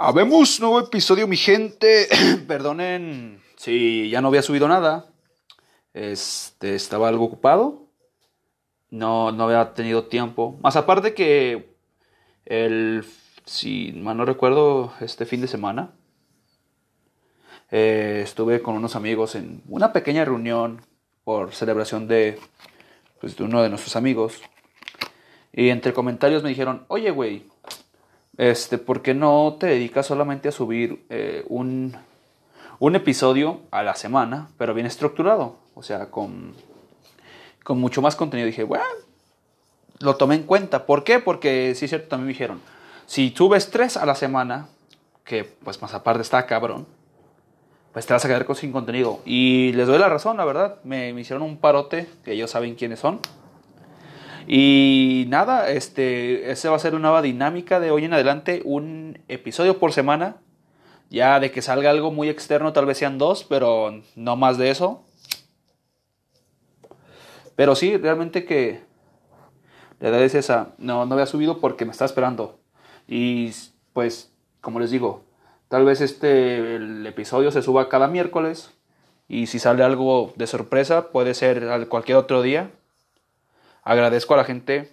Habemos nuevo episodio, mi gente. Perdonen si ya no había subido nada. Este, estaba algo ocupado. No, no había tenido tiempo. Más aparte que el, si mal no recuerdo, este fin de semana. eh, estuve con unos amigos en una pequeña reunión por celebración de, pues, de uno de nuestros amigos. Y entre comentarios me dijeron, oye, güey, este, ¿por qué no te dedicas solamente a subir eh, un, un episodio a la semana, pero bien estructurado? O sea, con, con mucho más contenido. Dije, bueno, lo tomé en cuenta. ¿Por qué? Porque sí cierto, también me dijeron, si subes tres a la semana, que pues más aparte está cabrón, pues te vas a quedar con sin contenido. Y les doy la razón, la verdad. Me, me hicieron un parote, que ellos saben quiénes son. Y nada, este, ese va a ser una nueva dinámica de hoy en adelante, un episodio por semana. Ya de que salga algo muy externo, tal vez sean dos, pero no más de eso. Pero sí, realmente que la edad es esa. No, no había subido porque me estaba esperando. Y pues, como les digo, tal vez este el episodio se suba cada miércoles. Y si sale algo de sorpresa, puede ser al- cualquier otro día. Agradezco a la gente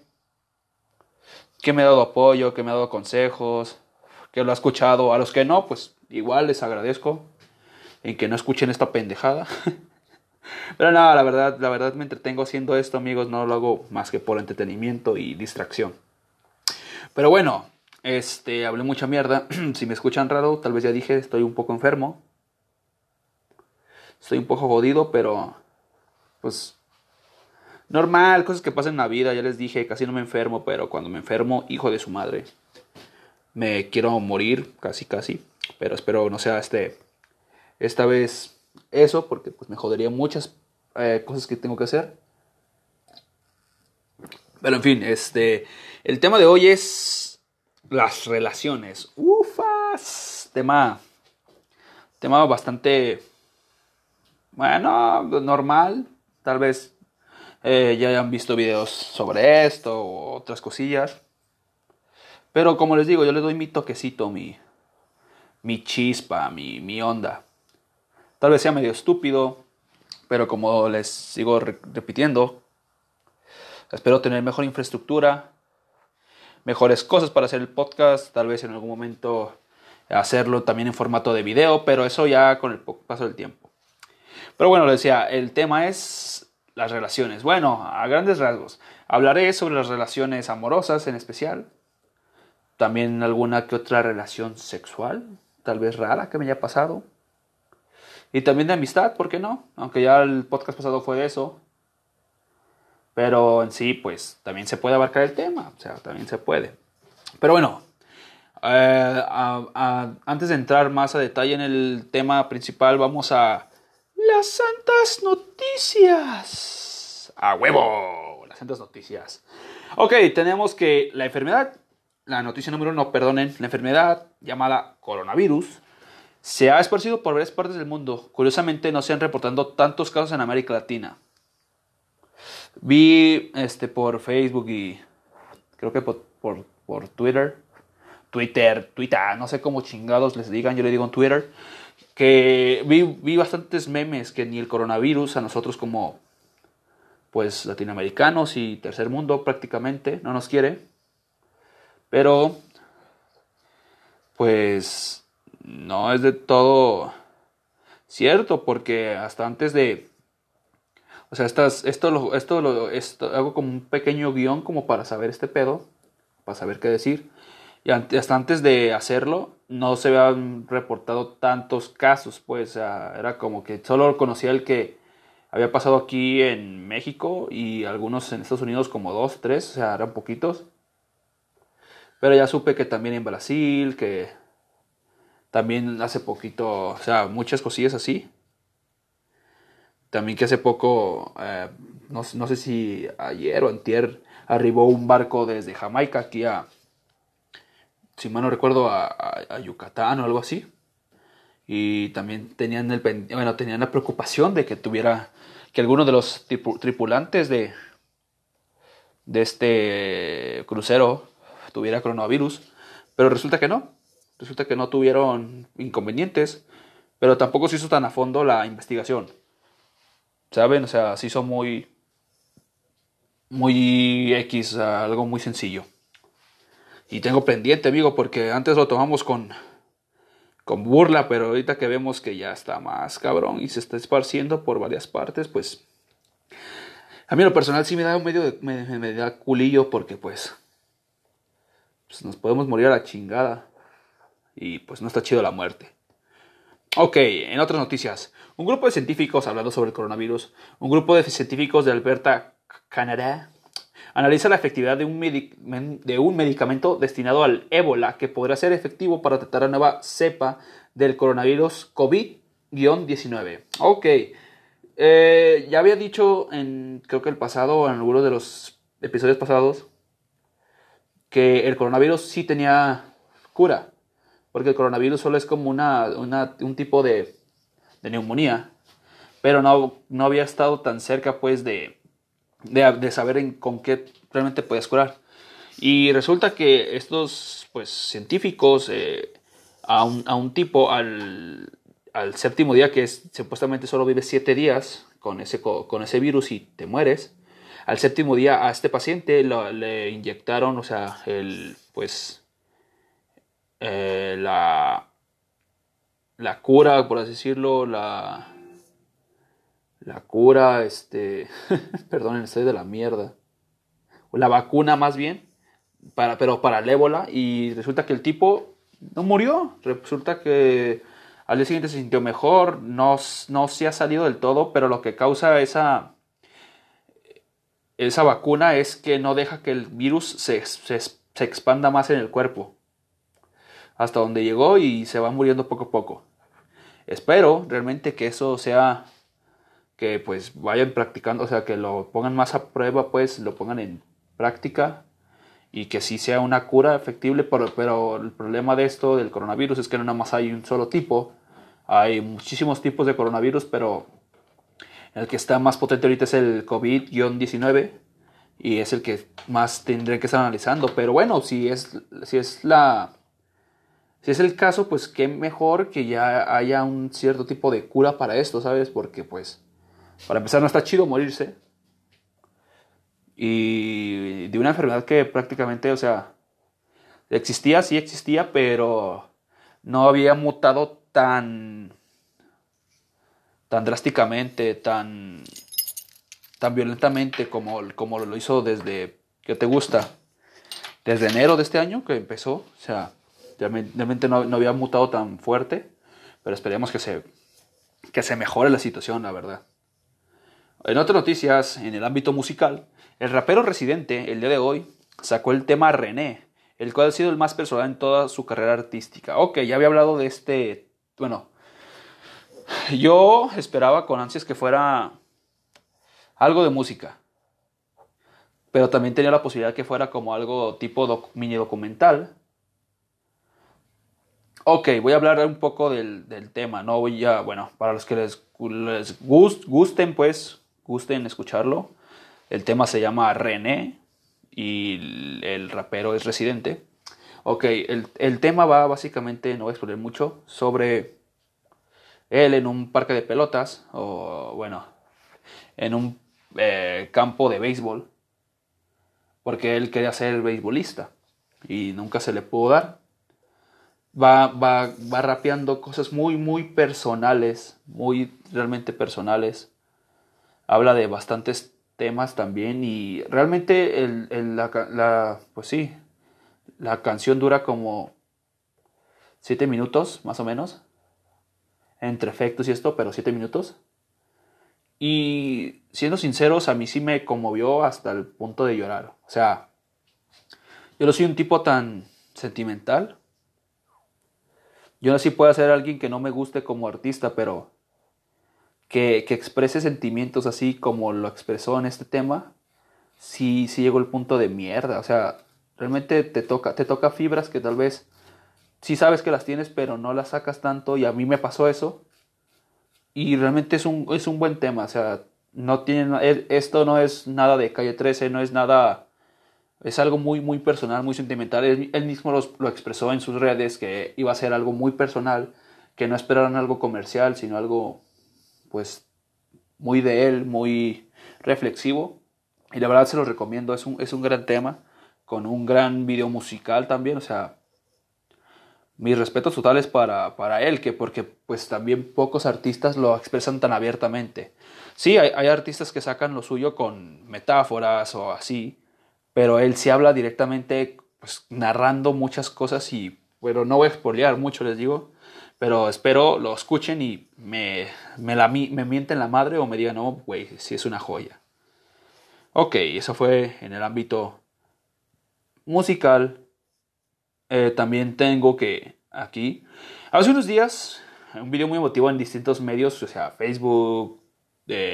que me ha dado apoyo, que me ha dado consejos, que lo ha escuchado. A los que no, pues igual les agradezco en que no escuchen esta pendejada. Pero nada, la verdad, la verdad me entretengo haciendo esto, amigos. No lo hago más que por entretenimiento y distracción. Pero bueno, este, hablé mucha mierda. si me escuchan raro, tal vez ya dije, estoy un poco enfermo. Estoy un poco jodido, pero pues normal, cosas que pasan en la vida. Ya les dije, casi no me enfermo, pero cuando me enfermo, hijo de su madre, me quiero morir, casi, casi. Pero espero no sea este, esta vez eso, porque pues me jodería muchas eh, cosas que tengo que hacer. Pero en fin, este, el tema de hoy es las relaciones. Ufas, tema, tema bastante, bueno, normal. Tal vez eh, ya hayan visto videos sobre esto o otras cosillas. Pero como les digo, yo le doy mi toquecito, mi, mi chispa, mi, mi onda. Tal vez sea medio estúpido, pero como les sigo re- repitiendo, espero tener mejor infraestructura, mejores cosas para hacer el podcast, tal vez en algún momento hacerlo también en formato de video, pero eso ya con el paso del tiempo. Pero bueno, les decía, el tema es las relaciones. Bueno, a grandes rasgos, hablaré sobre las relaciones amorosas en especial, también alguna que otra relación sexual, tal vez rara que me haya pasado. Y también de amistad, ¿por qué no? Aunque ya el podcast pasado fue de eso. Pero en sí, pues también se puede abarcar el tema. O sea, también se puede. Pero bueno, eh, antes de entrar más a detalle en el tema principal, vamos a las santas noticias. A huevo, las santas noticias. Ok, tenemos que la enfermedad, la noticia número uno, perdonen, la enfermedad llamada coronavirus se ha esparcido por varias partes del mundo. Curiosamente no se han reportado tantos casos en América Latina. Vi este por Facebook y creo que por, por, por Twitter, Twitter, Twitter, no sé cómo chingados les digan, yo le digo en Twitter, que vi, vi bastantes memes que ni el coronavirus a nosotros como pues latinoamericanos y tercer mundo prácticamente no nos quiere. Pero pues no es de todo cierto, porque hasta antes de... O sea, estas, esto, lo, esto, lo, esto hago como un pequeño guion como para saber este pedo, para saber qué decir. Y hasta antes de hacerlo, no se habían reportado tantos casos, pues o sea, era como que solo conocía el que había pasado aquí en México y algunos en Estados Unidos como dos, tres, o sea, eran poquitos. Pero ya supe que también en Brasil, que también hace poquito, o sea, muchas cosillas así. También que hace poco, eh, no, no sé si ayer o antier, arribó un barco desde Jamaica aquí a, si mal no recuerdo, a, a- Yucatán o algo así. Y también tenían, el, bueno, tenían la preocupación de que tuviera, que alguno de los tripu- tripulantes de, de este crucero tuviera coronavirus. Pero resulta que no. resulta que no tuvieron inconvenientes, pero tampoco se hizo tan a fondo la investigación. ¿Saben? O sea, se hizo muy, muy X, algo muy sencillo. Y tengo pendiente, amigo, porque antes lo tomamos con, con burla, pero ahorita que vemos que ya está más cabrón y se está esparciendo por varias partes, pues a mí lo personal sí me da un medio de, me, da culillo porque pues, pues nos podemos morir a la chingada y pues no está chido la muerte. Ok, en otras noticias, un grupo de científicos hablando sobre el coronavirus, un grupo de científicos de Alberta, Canadá, analiza la efectividad de un, medicamento destinado al ébola que podrá ser efectivo para tratar la nueva cepa del coronavirus COVID-19. Ok, eh, ya había dicho en, creo que el pasado, en algunos de los episodios pasados, que el coronavirus sí tenía cura, porque el coronavirus solo es como una, un tipo de, de neumonía, pero no, no había estado tan cerca pues de, de, saber en, con qué realmente puedes curar. Y resulta que estos pues, científicos eh, a, un, a, un, tipo al, al, séptimo día, que es, supuestamente solo vive siete días con ese, con ese virus y te mueres, al séptimo día a este paciente le inyectaron, o sea, el, pues, eh, la, la cura, por así decirlo, la, la cura, este, perdonen, estoy de la mierda. La vacuna más bien, para, pero para el ébola y resulta que el tipo no murió. Resulta que al día siguiente se sintió mejor, no, no se ha salido del todo, pero lo que causa esa, esa vacuna es que no deja que el virus se, se expanda más en el cuerpo. Hasta donde llegó y se va muriendo poco a poco. Espero realmente que eso sea que pues vayan practicando, o sea, que lo pongan más a prueba, pues lo pongan en práctica y que sí sea una cura efectible, pero, pero el problema de esto del coronavirus es que no nada más hay un solo tipo, hay muchísimos tipos de coronavirus, pero el que está más potente ahorita es el COVID-19 y es el que más tendré que estar analizando, pero bueno, si es, si es la... Si es el caso, pues qué mejor que ya haya un cierto tipo de cura para esto, ¿sabes? Porque pues para empezar, no está chido morirse. Y de una enfermedad que prácticamente, o sea, existía, sí existía, pero no había mutado tan tan drásticamente, tan tan violentamente como, como lo hizo desde que te gusta desde enero de este año que empezó, o sea, realmente no, no había mutado tan fuerte, pero esperemos que se que se mejore la situación, la verdad. En otras noticias, en el ámbito musical, el rapero residente, el día de hoy, sacó el tema René, el cual ha sido el más personal en toda su carrera artística. Ok, ya había hablado de este, bueno, yo esperaba con ansias que fuera algo de música, pero también tenía la posibilidad que fuera como algo tipo mini documental. Ok, voy a hablar un poco del, tema, no voy a, bueno, para los que les, les gusten, pues gusten escucharlo. El tema se llama René y el rapero es Residente. Ok, el, tema va básicamente, no voy a explicar mucho, sobre él en un parque de pelotas, o bueno, en un eh, campo de béisbol, porque él quería ser beisbolista y nunca se le pudo dar. Va, va, va rapeando cosas muy, muy personales, muy realmente personales habla de bastantes temas también y realmente la, pues sí, la canción dura como 7 minutos más o menos, entre efectos y esto, pero 7 minutos. Y siendo sinceros, a mí sí me conmovió hasta el punto de llorar. O sea, yo no soy un tipo tan sentimental. Yo no sí puedo ser alguien que no me guste como artista, pero que, exprese sentimientos así como lo expresó en este tema, sí, sí llegó el punto de mierda. O sea, realmente te toca, te toca fibras que tal vez sí sabes que las tienes, pero no las sacas tanto. Y a mí me pasó eso. Y realmente es un, es un buen tema. O sea, no tiene, esto no es nada de calle 13, no es nada Es algo muy, muy personal, muy sentimental. Él, mismo lo expresó en sus redes que iba a ser algo muy personal, que no esperaran algo comercial, sino algo, pues, muy de él, muy reflexivo. Y la verdad se lo recomiendo, es un, es un gran tema, con un gran video musical también, o sea, mis respetos totales para, para él, que porque pues también pocos artistas lo expresan tan abiertamente. Sí, hay, hay, artistas que sacan lo suyo con metáforas o así, pero él sí habla directamente, pues narrando muchas cosas y, bueno, no voy a expoliar mucho, les digo, pero espero lo escuchen y me, me, la, me mienten la madre o me digan, no, güey, sí es una joya. Ok, eso fue en el ámbito musical, eh, también tengo que aquí, hace unos días, un video muy emotivo en distintos medios, o sea, Facebook,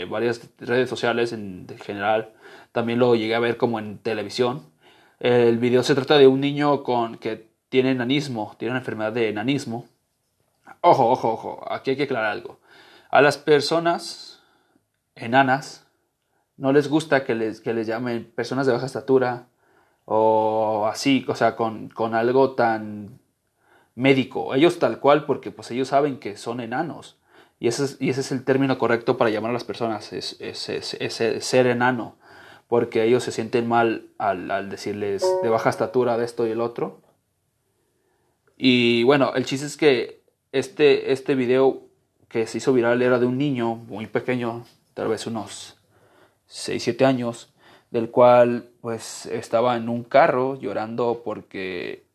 varias redes sociales en general, también lo llegué a ver como en televisión. El video se trata de un niño con que tiene enanismo, tiene una enfermedad de enanismo. Ojo, ojo, ojo, aquí hay que aclarar algo. A las personas enanas no les gusta que les, que les llamen personas de baja estatura, o así, o sea, con, con algo tan médico. Ellos tal cual, porque pues ellos saben que son enanos. Y ese es, y ese es el término correcto para llamar a las personas, es, es, ser enano. Porque ellos se sienten mal al, al, decirles de baja estatura de esto y el otro. Y bueno, el chiste es que este, este video que se hizo viral era de un niño muy pequeño, tal vez unos 6, 7 años, del cual pues estaba en un carro llorando porque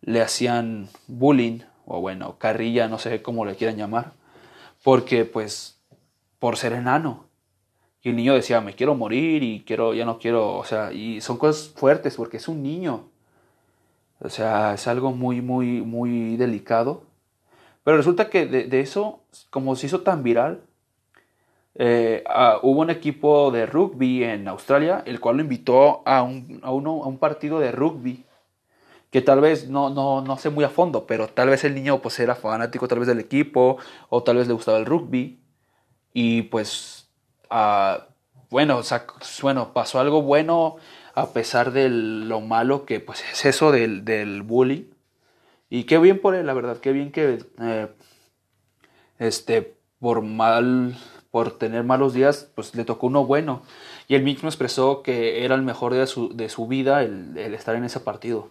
le hacían bullying o bueno, carrilla, no sé cómo le quieran llamar, porque pues por ser enano. Y el niño decía, me quiero morir y quiero, ya no quiero, o sea, y son cosas fuertes porque es un niño. O sea, es algo muy, muy, muy delicado. Pero resulta que de, eso, como se hizo tan viral, eh, hubo un equipo de rugby en Australia, el cual lo invitó a un, partido de rugby, que tal vez no, no, sé muy a fondo, pero tal vez el niño pues era fanático tal vez del equipo, o tal vez le gustaba el rugby, y pues, bueno, bueno, pasó algo bueno a pesar de lo malo que pues es eso del bullying. Y qué bien por él, la verdad, qué bien que eh, este, por mal por tener malos días, pues le tocó uno bueno. Y él mismo expresó que era el mejor de su, de su vida el, estar en ese partido.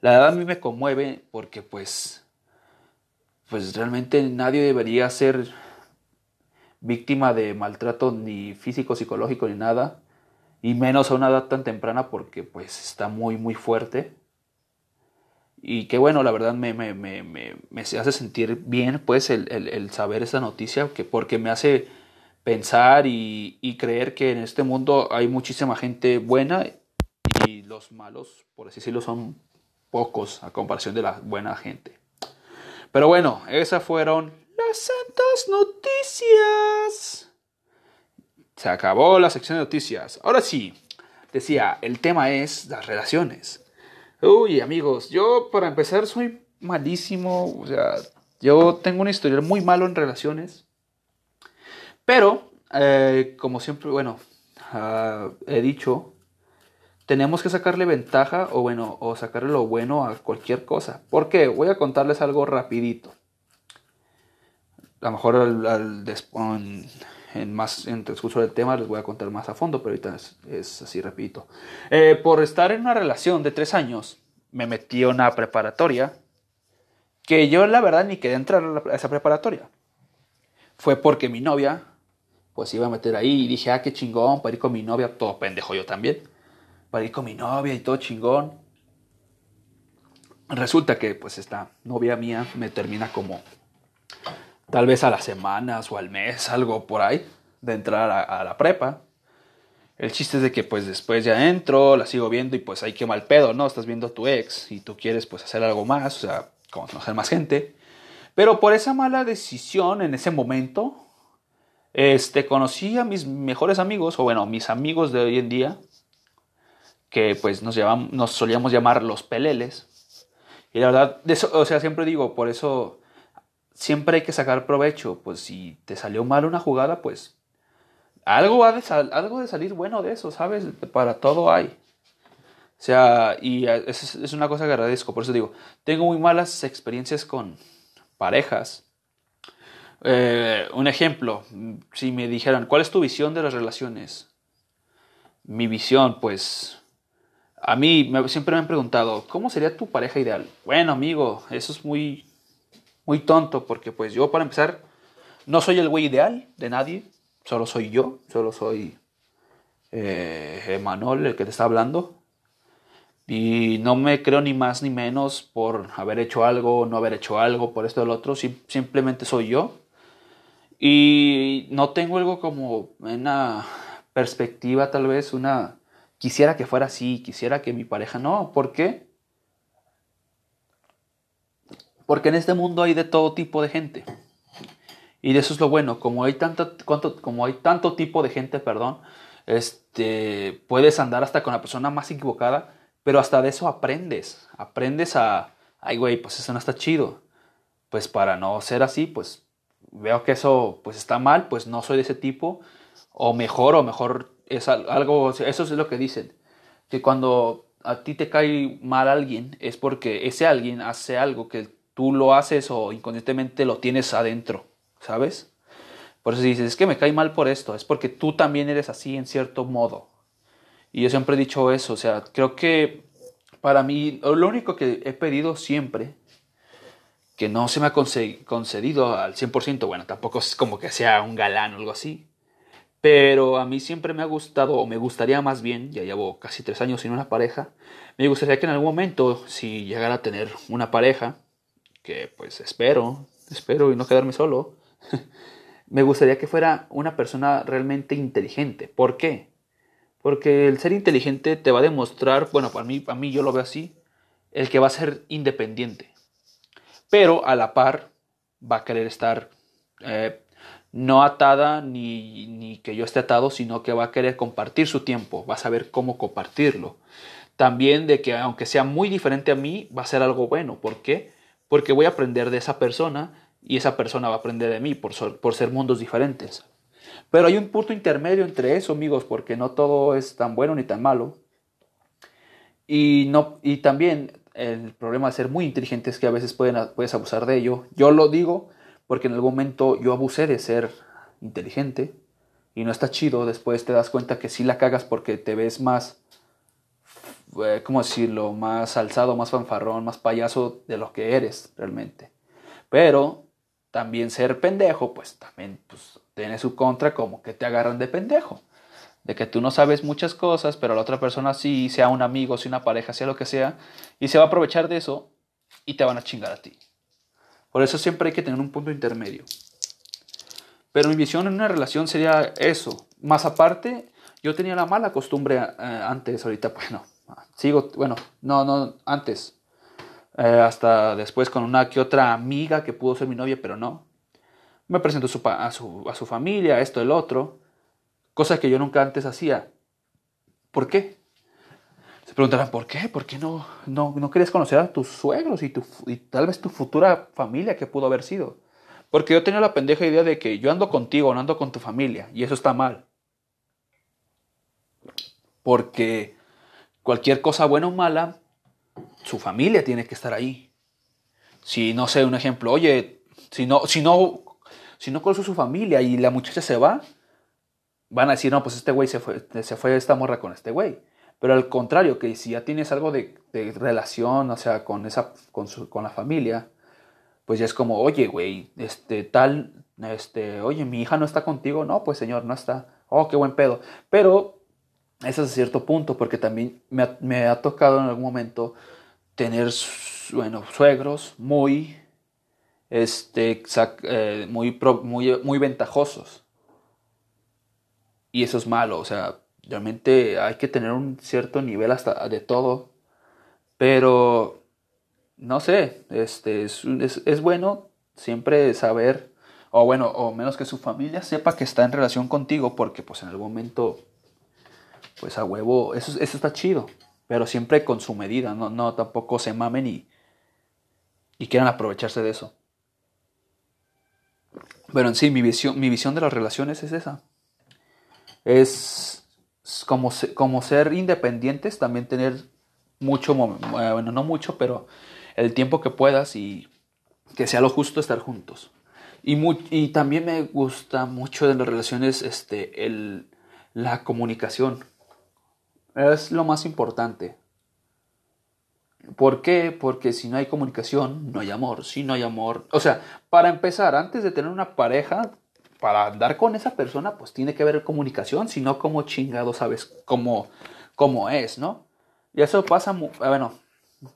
La verdad a mí me conmueve porque pues, pues realmente nadie debería ser víctima de maltrato ni físico, psicológico ni nada. Y menos a una edad tan temprana porque pues está muy muy fuerte. Y qué bueno, la verdad me, me, me, me hace sentir bien pues el, el, el saber esa noticia que porque me hace pensar y, creer que en este mundo hay muchísima gente buena y los malos, por así decirlo, son pocos a comparación de la buena gente. Pero bueno, esas fueron las santas noticias. Se acabó la sección de noticias. Ahora sí, decía, el tema es las relaciones. Uy, amigos, yo para empezar soy malísimo, o sea, yo tengo un historial muy malo en relaciones. Pero, eh, como siempre, bueno, ah, he dicho, tenemos que sacarle ventaja o bueno, o sacarle lo bueno a cualquier cosa. ¿Por qué? Voy a contarles algo rapidito. A lo mejor al, en, más transcurso del tema les voy a contar más a fondo, pero ahorita es, así repito. Eh, por estar en una relación de tres años, me metí a una preparatoria que yo la verdad ni quería entrar a esa preparatoria. Fue porque mi novia pues iba a meter ahí y dije, ah, qué chingón, para ir con mi novia, todo pendejo yo también, para ir con mi novia y todo chingón. Resulta que pues esta novia mía me termina como tal vez a las semanas o al mes, algo por ahí, de entrar a, la prepa. El chiste es de que pues después ya entro, la sigo viendo y pues hay que mal pedo, ¿no? Estás viendo a tu ex y tú quieres pues hacer algo más, o sea, conocer más gente. Pero por esa mala decisión en ese momento, este, conocí a mis mejores amigos, o bueno, mis amigos de hoy en día, que pues nos, nos solíamos llamar los peleles. Y la verdad, eso, o sea, siempre digo, por eso siempre hay que sacar provecho. Pues si te salió mal una jugada, pues algo, de algo de salir bueno de eso, ¿sabes? Para todo hay. O sea, y es, una cosa que agradezco. Por eso digo, tengo muy malas experiencias con parejas. Eh, un ejemplo, si me dijeran, ¿cuál es tu visión de las relaciones? Mi visión, pues, a mí siempre me han preguntado, ¿cómo sería tu pareja ideal? Bueno, amigo, eso es muy, muy tonto, porque pues yo, para empezar, no soy el güey ideal de nadie, solo soy yo, solo soy eh, Emanuel, el que te está hablando. Y no me creo ni más ni menos por haber hecho algo, no haber hecho algo, por esto o lo otro. simplemente soy yo. Y no tengo algo como una perspectiva, tal vez, una... Quisiera que fuera así, quisiera que mi pareja no. ¿Por qué? Porque en este mundo hay de todo tipo de gente. Y eso es lo bueno. Como hay, tanto, como hay tanto tipo de gente, perdón, este, puedes andar hasta con la persona más equivocada pero hasta de eso aprendes. Aprendes a, ay, güey, pues eso no está chido. Pues para no ser así, pues veo que eso pues está mal, pues no soy de ese tipo. O mejor, o mejor es algo, eso es lo que dicen. Que cuando a ti te cae mal alguien es porque ese alguien hace algo que tú lo haces o inconscientemente lo tienes adentro, ¿sabes? Por eso dices, es que me cae mal por esto, es porque tú también eres así en cierto modo. Y yo siempre he dicho eso, o sea, creo que para mí lo único que he pedido siempre, que no se me ha concedido al 100%, bueno, tampoco es como que sea un galán o algo así, pero a mí siempre me ha gustado, o me gustaría más bien, ya llevo casi tres años sin una pareja, me gustaría que en algún momento, si llegara a tener una pareja, que pues espero, espero y no quedarme solo, me gustaría que fuera una persona realmente inteligente. ¿Por qué? Porque el ser inteligente te va a demostrar, bueno, para mí, para mí yo lo veo así, el que va a ser independiente. Pero a la par va a querer estar eh, no atada ni, ni, que yo esté atado, sino que va a querer compartir su tiempo, va a saber cómo compartirlo. También de que aunque sea muy diferente a mí, va a ser algo bueno. ¿Por qué? Porque voy a aprender de esa persona y esa persona va a aprender de mí por, por ser mundos diferentes. Pero hay un punto intermedio entre eso, amigos, porque no todo es tan bueno ni tan malo. Y, no, y también el problema de ser muy inteligente es que a veces puedes abusar de ello. Yo lo digo porque en algún momento yo abusé de ser inteligente y no está chido. Después te das cuenta que sí la cagas porque te ves más, eh, ¿cómo decirlo? Más alzado, más fanfarrón, más payaso de lo que eres realmente. Pero también ser pendejo, pues también pues, tiene su contra como que te agarran de pendejo. De que tú no sabes muchas cosas, pero la otra persona sí, sea un amigo, sea una pareja, sea lo que sea, y se va a aprovechar de eso y te van a chingar a ti. Por eso siempre hay que tener un punto intermedio. Pero mi visión en una relación sería eso. Más aparte, yo tenía la mala costumbre eh, antes, ahorita, bueno, sigo, bueno, no, no, antes. Eh, hasta después con una que otra amiga que pudo ser mi novia, pero no me presento a su, a su, familia, esto, el otro, cosas que yo nunca antes hacía. ¿Por qué? Se preguntarán, ¿por qué? ¿Por qué no, no, no querías conocer a tus suegros y, tu, y tal vez tu futura familia que pudo haber sido? Porque yo tenía la pendeja idea de que yo ando contigo, no ando con tu familia, y eso está mal. Porque cualquier cosa buena o mala, su familia tiene que estar ahí. Si no sé, un ejemplo, oye, si no, si no si no conoce su familia y la muchacha se va, van a decir, no, pues este güey se fue, se fue esta morra con este güey. Pero al contrario, que si ya tienes algo de, relación, o sea, con, esa, con, con, la familia, pues ya es como, oye, güey, este, tal, este, oye, mi hija no está contigo. No, pues señor, no está. Oh, qué buen pedo. Pero ese es cierto punto, porque también me ha, tocado en algún momento tener, bueno, suegros muy este, eh, muy, muy, muy ventajosos. Y eso es malo, o sea, realmente hay que tener un cierto nivel hasta de todo. Pero, no sé, este, es, es, bueno siempre saber, o bueno, o menos que su familia sepa que está en relación contigo, porque pues en algún momento, pues a huevo, eso, eso está chido, pero siempre con su medida, no, no tampoco se mamen y, y quieran aprovecharse de eso. Pero en sí, mi visión, mi visión de las relaciones es esa. Es como, como ser independientes, también tener mucho, bueno, no mucho, pero el tiempo que puedas y que sea lo justo estar juntos. Y, y también me gusta mucho de las relaciones este, el, la comunicación. Es lo más importante. ¿Por qué? Porque si no hay comunicación, no hay amor. Si no hay amor, o sea, para empezar, antes de tener una pareja, para andar con esa persona, pues tiene que haber comunicación, si no, como chingado sabes cómo, cómo es, ¿no? Y eso pasa, bueno,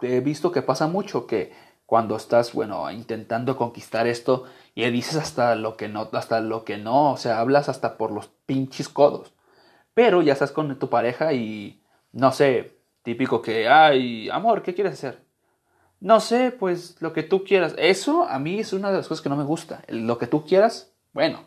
he visto que pasa mucho que cuando estás, bueno, intentando conquistar esto y dices hasta lo que no, hasta lo que no, o sea, hablas hasta por los pinches codos. Pero ya estás con tu pareja y, no sé, típico que, ay, amor, ¿qué quieres hacer? No sé, pues lo que tú quieras. Eso a mí es una de las cosas que no me gusta. Lo que tú quieras, bueno.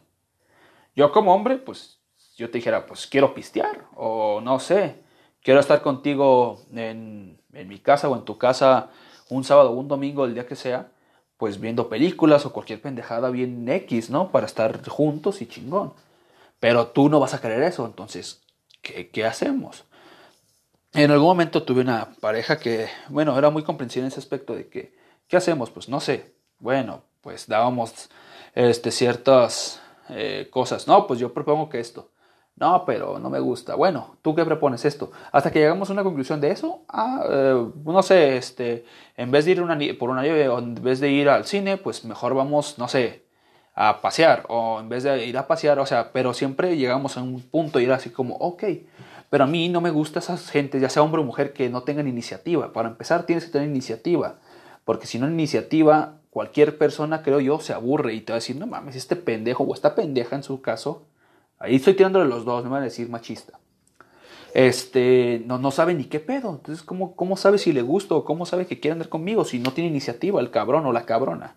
Yo como hombre, pues yo te dijera, pues quiero pistear. O no sé, quiero estar contigo en, en mi casa o en tu casa un sábado o un domingo, el día que sea, pues viendo películas o cualquier pendejada bien X, ¿no? Para estar juntos y chingón. Pero tú no vas a querer eso, entonces, ¿qué, qué hacemos? En algún momento tuve una pareja que, bueno, era muy comprensiva en ese aspecto de que, ¿qué hacemos? Pues no sé. Bueno, pues dábamos este, ciertas eh, cosas. No, pues yo propongo que esto. No, pero no me gusta. Bueno, ¿tú qué propones esto? Hasta que llegamos a una conclusión de eso. Ah, eh, no sé, este, en vez de ir por una nieve o en vez de ir al cine, pues mejor vamos, no sé, a pasear. O en vez de ir a pasear, o sea, pero siempre llegamos a un punto y era así como, ok. Pero a mí no me gusta esas gente, ya sea hombre o mujer, que no tengan iniciativa. Para empezar, tienes que tener iniciativa. Porque si no iniciativa, cualquier persona, creo yo, se aburre y te va a decir, no mames, este pendejo o esta pendeja en su caso Ahí estoy tirándole los dos, no me van a decir machista. Este, no, no sabe ni qué pedo. Entonces, ¿cómo, ¿cómo sabe si le gusto o cómo sabe que quiere andar conmigo si no tiene iniciativa el cabrón o la cabrona?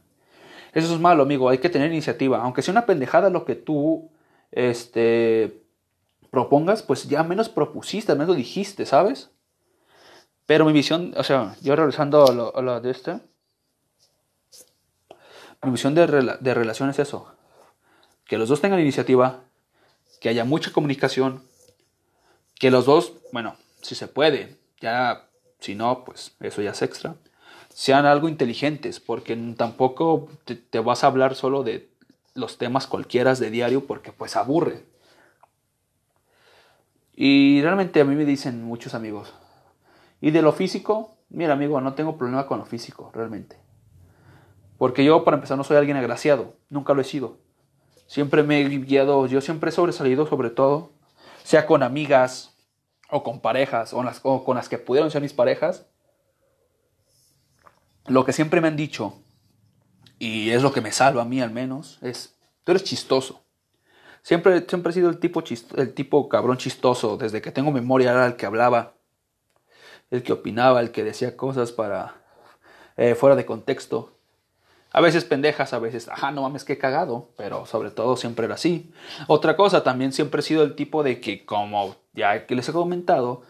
Eso es malo, amigo. Hay que tener iniciativa. Aunque sea una pendejada lo que tú este, propongas, pues ya menos propusiste, menos dijiste, ¿sabes? Pero mi visión, o sea, yo regresando a lo, de este, mi visión de, de relación es eso. Que los dos tengan iniciativa, que haya mucha comunicación, que los dos, bueno, si se puede, ya, si no, pues eso ya es extra, sean algo inteligentes, porque tampoco te, vas a hablar solo de los temas cualquiera de diario, porque pues aburre. Y realmente a mí me dicen muchos amigos, y de lo físico, mira amigo, no tengo problema con lo físico, realmente. Porque yo, para empezar, no soy alguien agraciado, nunca lo he sido. Siempre me he guiado, yo siempre he sobresalido sobre todo, sea con amigas o con parejas o, con las que pudieron ser mis parejas. Lo que siempre me han dicho, y es lo que me salva a mí al menos, es, tú eres chistoso. Siempre, siempre he sido el tipo, el tipo cabrón chistoso, desde que tengo memoria era el que hablaba, el que opinaba, el que decía cosas para eh, fuera de contexto. A veces pendejas, a veces, ajá, no mames, qué cagado, pero sobre todo siempre era así. Otra cosa, también siempre he sido el tipo de que, como ya que les he comentado,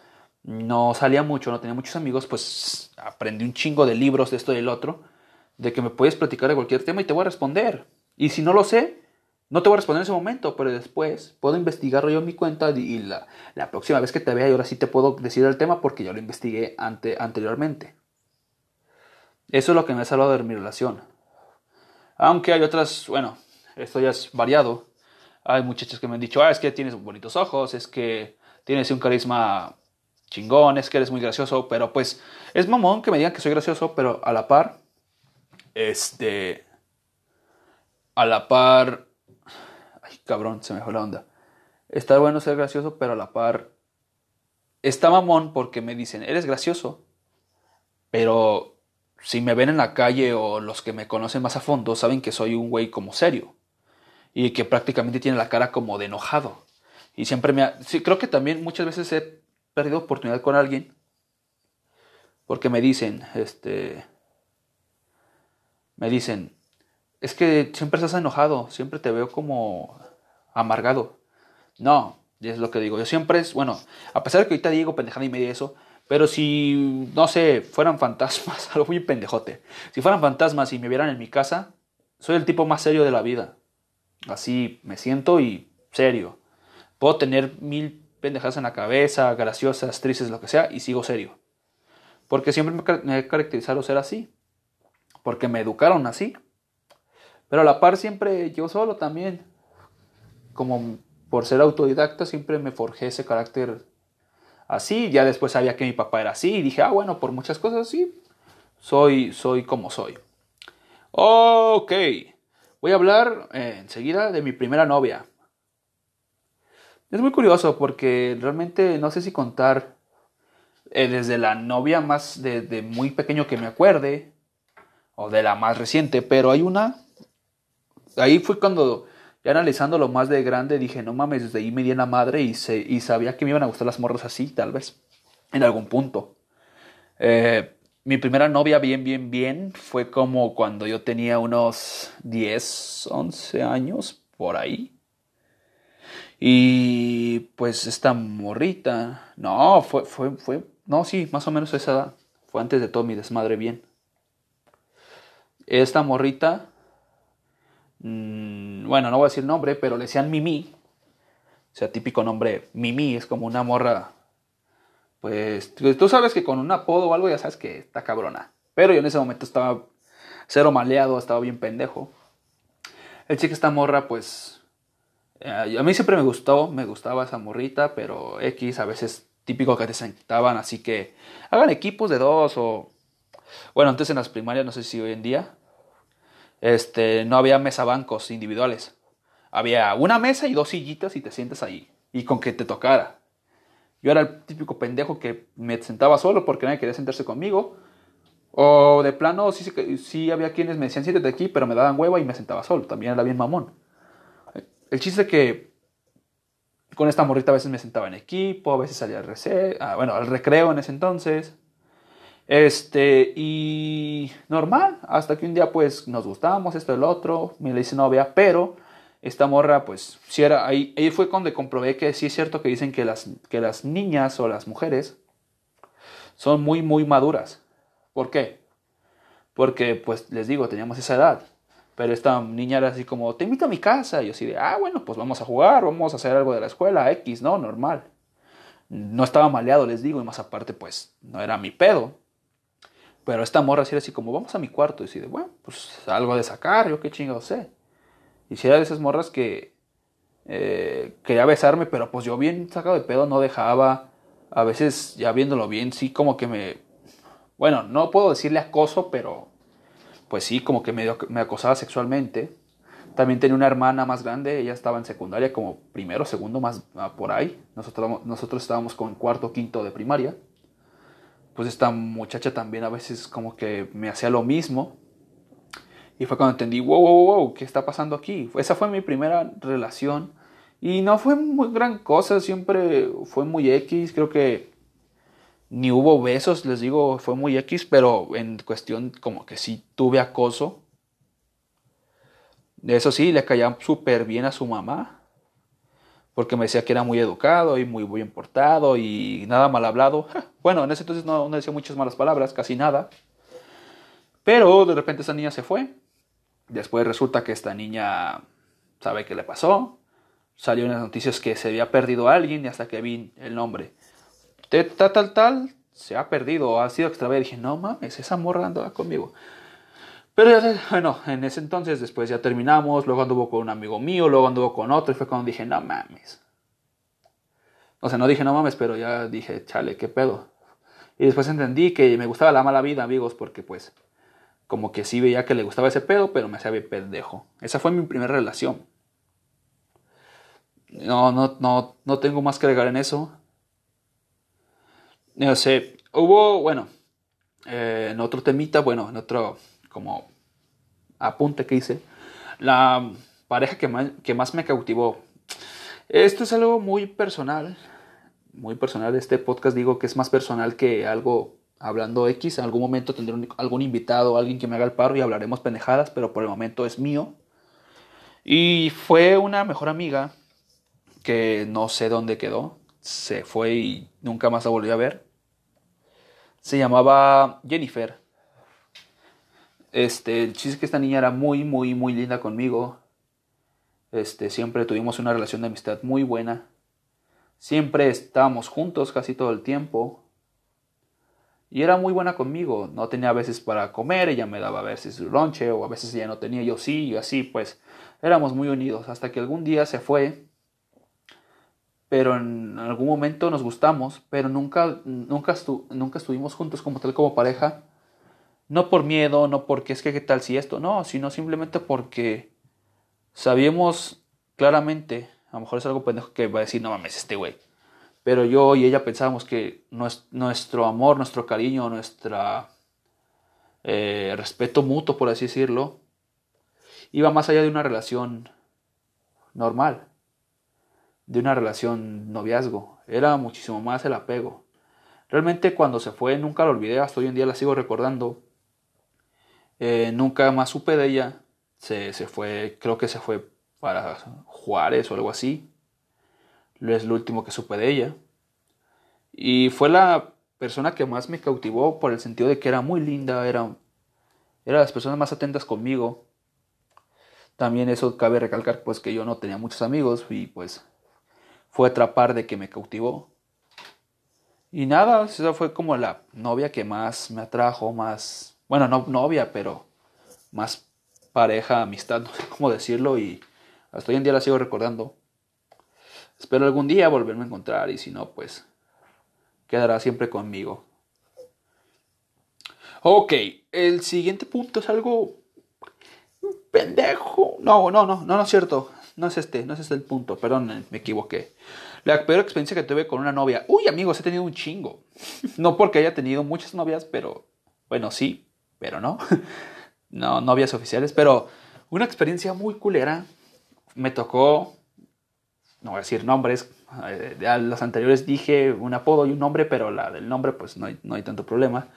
no salía mucho, no tenía muchos amigos, pues aprendí un chingo de libros de esto y del otro, de que me puedes platicar de cualquier tema y te voy a responder. Y si no lo sé, no te voy a responder en ese momento, pero después puedo investigarlo yo en mi cuenta y la, la próxima vez que te vea, y ahora sí te puedo decir el tema porque yo lo investigué ante, anteriormente. Eso es lo que me ha salvado de mi relación. Aunque hay otras, bueno, esto ya es variado. Hay muchachas que me han dicho, ah, es que tienes bonitos ojos, es que tienes un carisma chingón, es que eres muy gracioso, pero pues es mamón que me digan que soy gracioso, pero a la par, este, a la par, ay cabrón, se me fue la onda. Está bueno ser gracioso, pero a la par, está mamón porque me dicen, eres gracioso, pero si me ven en la calle o los que me conocen más a fondo saben que soy un güey como serio y que prácticamente tiene la cara como de enojado. Y siempre me creo que también muchas veces he perdido oportunidad con alguien porque me dicen, este... Me dicen, es que siempre estás enojado, siempre te veo como amargado. No, es lo que digo. Yo siempre es, bueno, a pesar de que ahorita digo pendejada y media eso, pero si, no sé, fueran fantasmas, algo muy pendejote. Si fueran fantasmas y me vieran en mi casa, soy el tipo más serio de la vida. Así me siento y serio. Puedo tener mil pendejadas en la cabeza, graciosas, tristes, lo que sea, y sigo serio. Porque siempre me he caracterizado ser así. Porque me educaron así. Pero a la par siempre yo solo también. Como por ser autodidacta siempre me forjé ese carácter así. Ya después sabía que mi papá era así. Y dije, ah, bueno, por muchas cosas sí. Soy, soy como soy. Ok. Voy a hablar eh, enseguida de mi primera novia. Es muy curioso porque realmente no sé si contar eh, desde la novia más de, muy pequeño que me acuerde o de la más reciente, pero hay una. Ahí fue cuando ya analizando lo más de grande dije, no mames, desde ahí me di en la madre y, se, y sabía que me iban a gustar las morras así, tal vez, en algún punto. Eh, mi primera novia bien, bien, bien fue como cuando yo tenía unos 10, 11 años, por ahí. Y pues esta morrita, no, fue, fue, fue, no, sí, más o menos esa edad. Fue antes de todo mi desmadre bien. Esta morrita, mmm, bueno, no voy a decir nombre, pero le decían Mimi. O sea, típico nombre Mimi, es como una morra pues tú sabes que con un apodo o algo ya sabes que está cabrona. Pero yo en ese momento estaba cero maleado, estaba bien pendejo. El chico esta morra, pues eh, a mí siempre me gustó, me gustaba esa morrita, pero X a veces típico que te sentaban, así que hagan equipos de dos o... Bueno, antes en las primarias, no sé si hoy en día, este, no había mesa bancos individuales. Había una mesa y dos sillitas y te sientas ahí. Y con que te tocara. Yo era el típico pendejo que me sentaba solo porque nadie quería sentarse conmigo. O de plano, sí, sí había quienes me decían siéntate aquí, pero me daban hueva y me sentaba solo. También era bien mamón. El chiste que con esta morrita a veces me sentaba en equipo, a veces salía al, recreo, ah, bueno, al recreo en ese entonces. Este, y normal, hasta que un día pues nos gustábamos, esto el otro, me le hice novia, pero esta morra, pues, si era, ahí, ahí fue cuando comprobé que sí es cierto que dicen que las, que las niñas o las mujeres son muy, muy maduras. ¿Por qué? Porque, pues, les digo, teníamos esa edad. Pero esta niña era así como, te invito a mi casa. Y yo así de, ah, bueno, pues vamos a jugar, vamos a hacer algo de la escuela, X, ¿no? Normal. No estaba maleado, les digo, y más aparte, pues, no era mi pedo. Pero esta morra así era así como, vamos a mi cuarto. Y así de, bueno, pues algo de sacar, yo qué chingado sé. Y si era de esas morras que eh, quería besarme, pero pues yo bien sacado de pedo no dejaba. A veces, ya viéndolo bien, sí como que me... Bueno, no puedo decirle acoso, pero pues sí, como que me, acosaba sexualmente. También tenía una hermana más grande, ella estaba en secundaria como primero, segundo, más ah, por ahí. Nosotros, nosotros estábamos con cuarto, quinto de primaria. Pues esta muchacha también a veces como que me hacía lo mismo. Y fue cuando entendí, wow, wow, wow, ¿qué está pasando aquí? Esa fue mi primera relación. Y no fue muy gran cosa, siempre fue muy X, creo que ni hubo besos, les digo, fue muy X, pero en cuestión como que sí tuve acoso. Eso sí, le caía súper bien a su mamá, porque me decía que era muy educado y muy bien portado y nada mal hablado. Bueno, en ese entonces no, no decía muchas malas palabras, casi nada. Pero de repente esa niña se fue Después resulta que esta niña sabe qué le pasó. Salió en las noticias que se había perdido a alguien y hasta que vi el nombre. Tal, tal, tal, se ha perdido, ha sido extraviada. Dije, no mames, esa morra andaba conmigo. Pero bueno, en ese entonces después ya terminamos, luego anduvo con un amigo mío, luego anduvo con otro y fue cuando dije, no mames. O sea, no dije no mames, pero ya dije, chale, qué pedo. Y después entendí que me gustaba la mala vida, amigos, porque pues como que sí veía que le gustaba ese pedo, pero me hacía bien pendejo. Esa fue mi primera relación. No, no, no, no tengo más que agregar en eso. No sé, hubo, bueno, eh, en otro temita, bueno, en otro como apunte que hice, la pareja que más, que más me cautivó. Esto es algo muy personal, muy personal. Este podcast digo que es más personal que algo hablando X. En algún momento tendré algún invitado, alguien que me haga el paro y hablaremos pendejadas, pero por el momento es mío. Y fue una mejor amiga que no sé dónde quedó. Se fue y nunca más la volví a ver. Se llamaba Jennifer. Este, el chiste es que esta niña era muy, muy, muy linda conmigo. Este, siempre tuvimos una relación de amistad muy buena. Siempre estábamos juntos casi todo el tiempo. Y era muy buena conmigo. No tenía a veces para comer, ella me daba a veces su lonche, o a veces ella no tenía, yo sí, y así, pues éramos muy unidos. Hasta que algún día se fue, pero en algún momento nos gustamos, pero nunca, nunca, estuvimos juntos como tal, como pareja. No por miedo, no porque es que qué tal si esto, no, sino simplemente porque sabíamos claramente, a lo mejor es algo pendejo que va a decir, no mames, este güey pero yo y ella pensábamos que nuestro amor, nuestro cariño, nuestro eh, respeto mutuo, por así decirlo, iba más allá de una relación normal, de una relación noviazgo. Era muchísimo más el apego. Realmente cuando se fue nunca lo olvidé, hasta hoy en día la sigo recordando. Eh, nunca más supe de ella. Se, se fue, creo que se fue para Juárez o algo así es lo último que supe de ella. Y fue la persona que más me cautivó por el sentido de que era muy linda, era, era las personas más atentas conmigo. También eso cabe recalcar pues que yo no tenía muchos amigos y pues fue atrapar de que me cautivó. Y nada, esa fue como la novia que más me atrajo, más, bueno, no novia, pero más pareja, amistad, no sé cómo decirlo y hasta hoy en día la sigo recordando. Espero algún día volverme a encontrar y si no, pues quedará siempre conmigo. Ok, el siguiente punto es algo pendejo. No, no, no, no, no es cierto. No es este, no es este el punto. Perdón, me equivoqué. La peor experiencia que tuve con una novia. Uy, amigos, he tenido un chingo. No porque haya tenido muchas novias, pero bueno, sí, pero no. No, novias oficiales, pero una experiencia muy culera. Me tocó no voy a decir nombres, eh, a las anteriores dije un apodo y un nombre, pero la del nombre pues no hay, no hay tanto problema.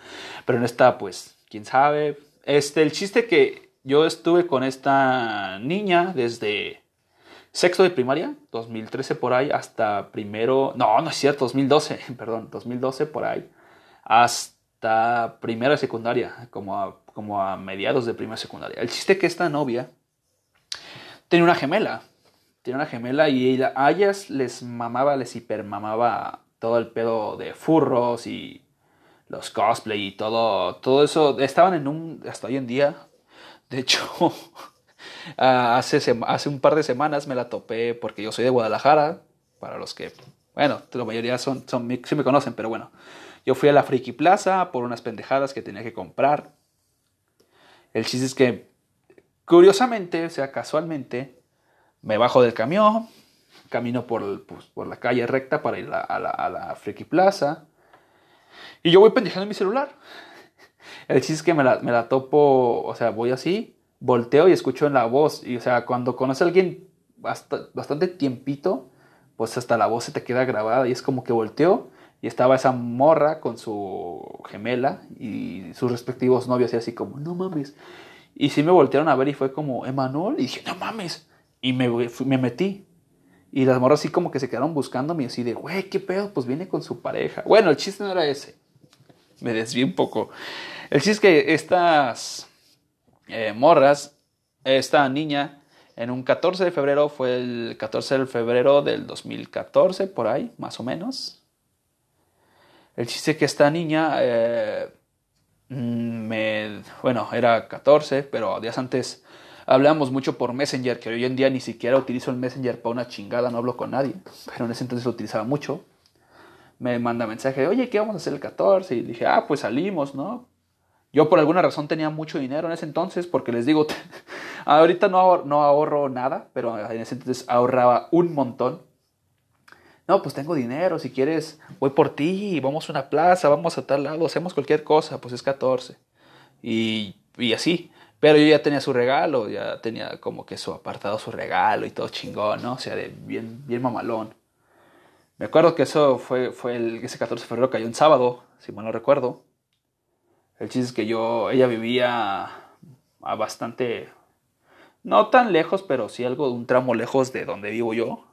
Pero en esta pues, quién sabe. Este, el chiste que yo estuve con esta niña desde sexto de primaria, 2013 por ahí, hasta primero, no, no es cierto, 2012, perdón, 2012 por ahí, hasta primero de secundaria, como a, como a mediados de primera secundaria. El chiste que esta novia tenía una gemela, tiene una gemela y a ellas les mamaba, les hipermamaba todo el pedo de furros y los cosplay y todo, todo eso. Estaban en un, hasta hoy en día, de hecho, hace, hace un par de semanas me la topé porque yo soy de Guadalajara, para los que, bueno, la mayoría son, son, sí me conocen, pero bueno, yo fui a la Friki Plaza por unas pendejadas que tenía que comprar. El chiste es que, curiosamente, o sea, casualmente, me bajo del camión, camino por, pues, por la calle recta para ir a la, a la Friki Plaza. Y yo voy pendejando mi celular. El chiste es que me la, me la, topo, o sea, voy así, volteo y escucho en la voz. Y o sea, cuando conoces a alguien bastante tiempito, pues hasta la voz se te queda grabada. Y es como que volteo y estaba esa morra con su gemela y sus respectivos novios y así como, no mames. Y sí me voltearon a ver y fue como, Emanuel, y dije, no mames. Y me, me metí. Y las morras así como que se quedaron buscándome así de, güey, ¿qué pedo? Pues viene con su pareja. Bueno, el chiste no era ese. Me desvié un poco. El chiste es que estas eh, morras, esta niña, en un 14 de febrero, fue el 14 de febrero del 2014, por ahí, más o menos. El chiste que esta niña, eh, mm, me, bueno, era 14, pero días antes Hablamos mucho por Messenger, que hoy en día ni siquiera utilizo el Messenger para una chingada, no hablo con nadie, pero en ese entonces lo utilizaba mucho. Me manda mensaje, oye, ¿qué vamos a hacer el 14? Y dije, ah, pues salimos, ¿no? Yo por alguna razón tenía mucho dinero en ese entonces, porque les digo, ahorita no ahorro, no ahorro nada, pero en ese entonces ahorraba un montón. No, pues tengo dinero, si quieres, voy por ti, vamos a una plaza, vamos a tal lado, hacemos cualquier cosa, pues es 14. Y, y así. Pero yo ya tenía su regalo, ya tenía como que su apartado, su regalo y todo chingón, ¿no? O sea, de bien, bien mamalón. Me acuerdo que eso fue, fue el, ese 14 de febrero cayó un sábado, si mal no recuerdo. El chiste es que yo, ella vivía a bastante, no tan lejos, pero sí algo de un tramo lejos de donde vivo yo.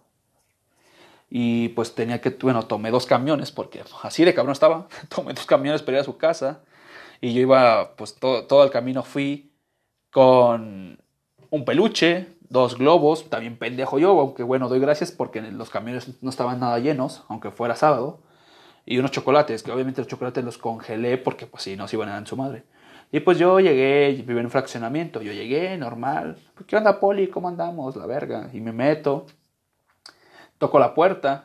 Y pues tenía que, bueno, tomé dos camiones, porque así de cabrón estaba. tomé dos camiones para ir a su casa. Y yo iba, pues todo, todo el camino fui con un peluche, dos globos, también pendejo yo, aunque bueno, doy gracias porque los camiones no estaban nada llenos, aunque fuera sábado. Y unos chocolates, que obviamente los chocolates los congelé porque pues si no se iban a dar en su madre. Y pues yo llegué, viví en un fraccionamiento, yo llegué normal, ¿qué onda Poli? ¿Cómo andamos? La verga. Y me meto, toco la puerta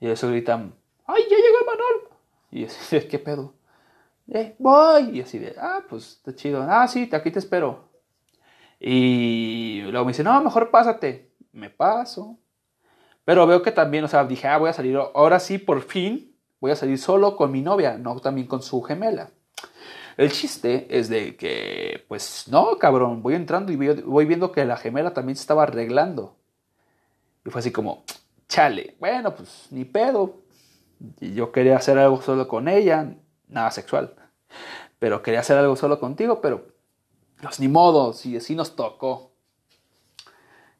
y eso gritan, ¡ay, ya llegó Manuel! Y así ¿qué pedo? Eh, voy. Y así de, ah, pues está chido. Ah, sí, aquí te espero. Y luego me dice, no, mejor pásate. Me paso. Pero veo que también, o sea, dije, ah, voy a salir, ahora sí, por fin, voy a salir solo con mi novia, no también con su gemela. El chiste es de que, pues no, cabrón, voy entrando y voy viendo que la gemela también se estaba arreglando. Y fue así como, chale, bueno, pues ni pedo. yo quería hacer algo solo con ella, nada sexual. Pero quería hacer algo solo contigo, pero pues ni modo, si así nos tocó.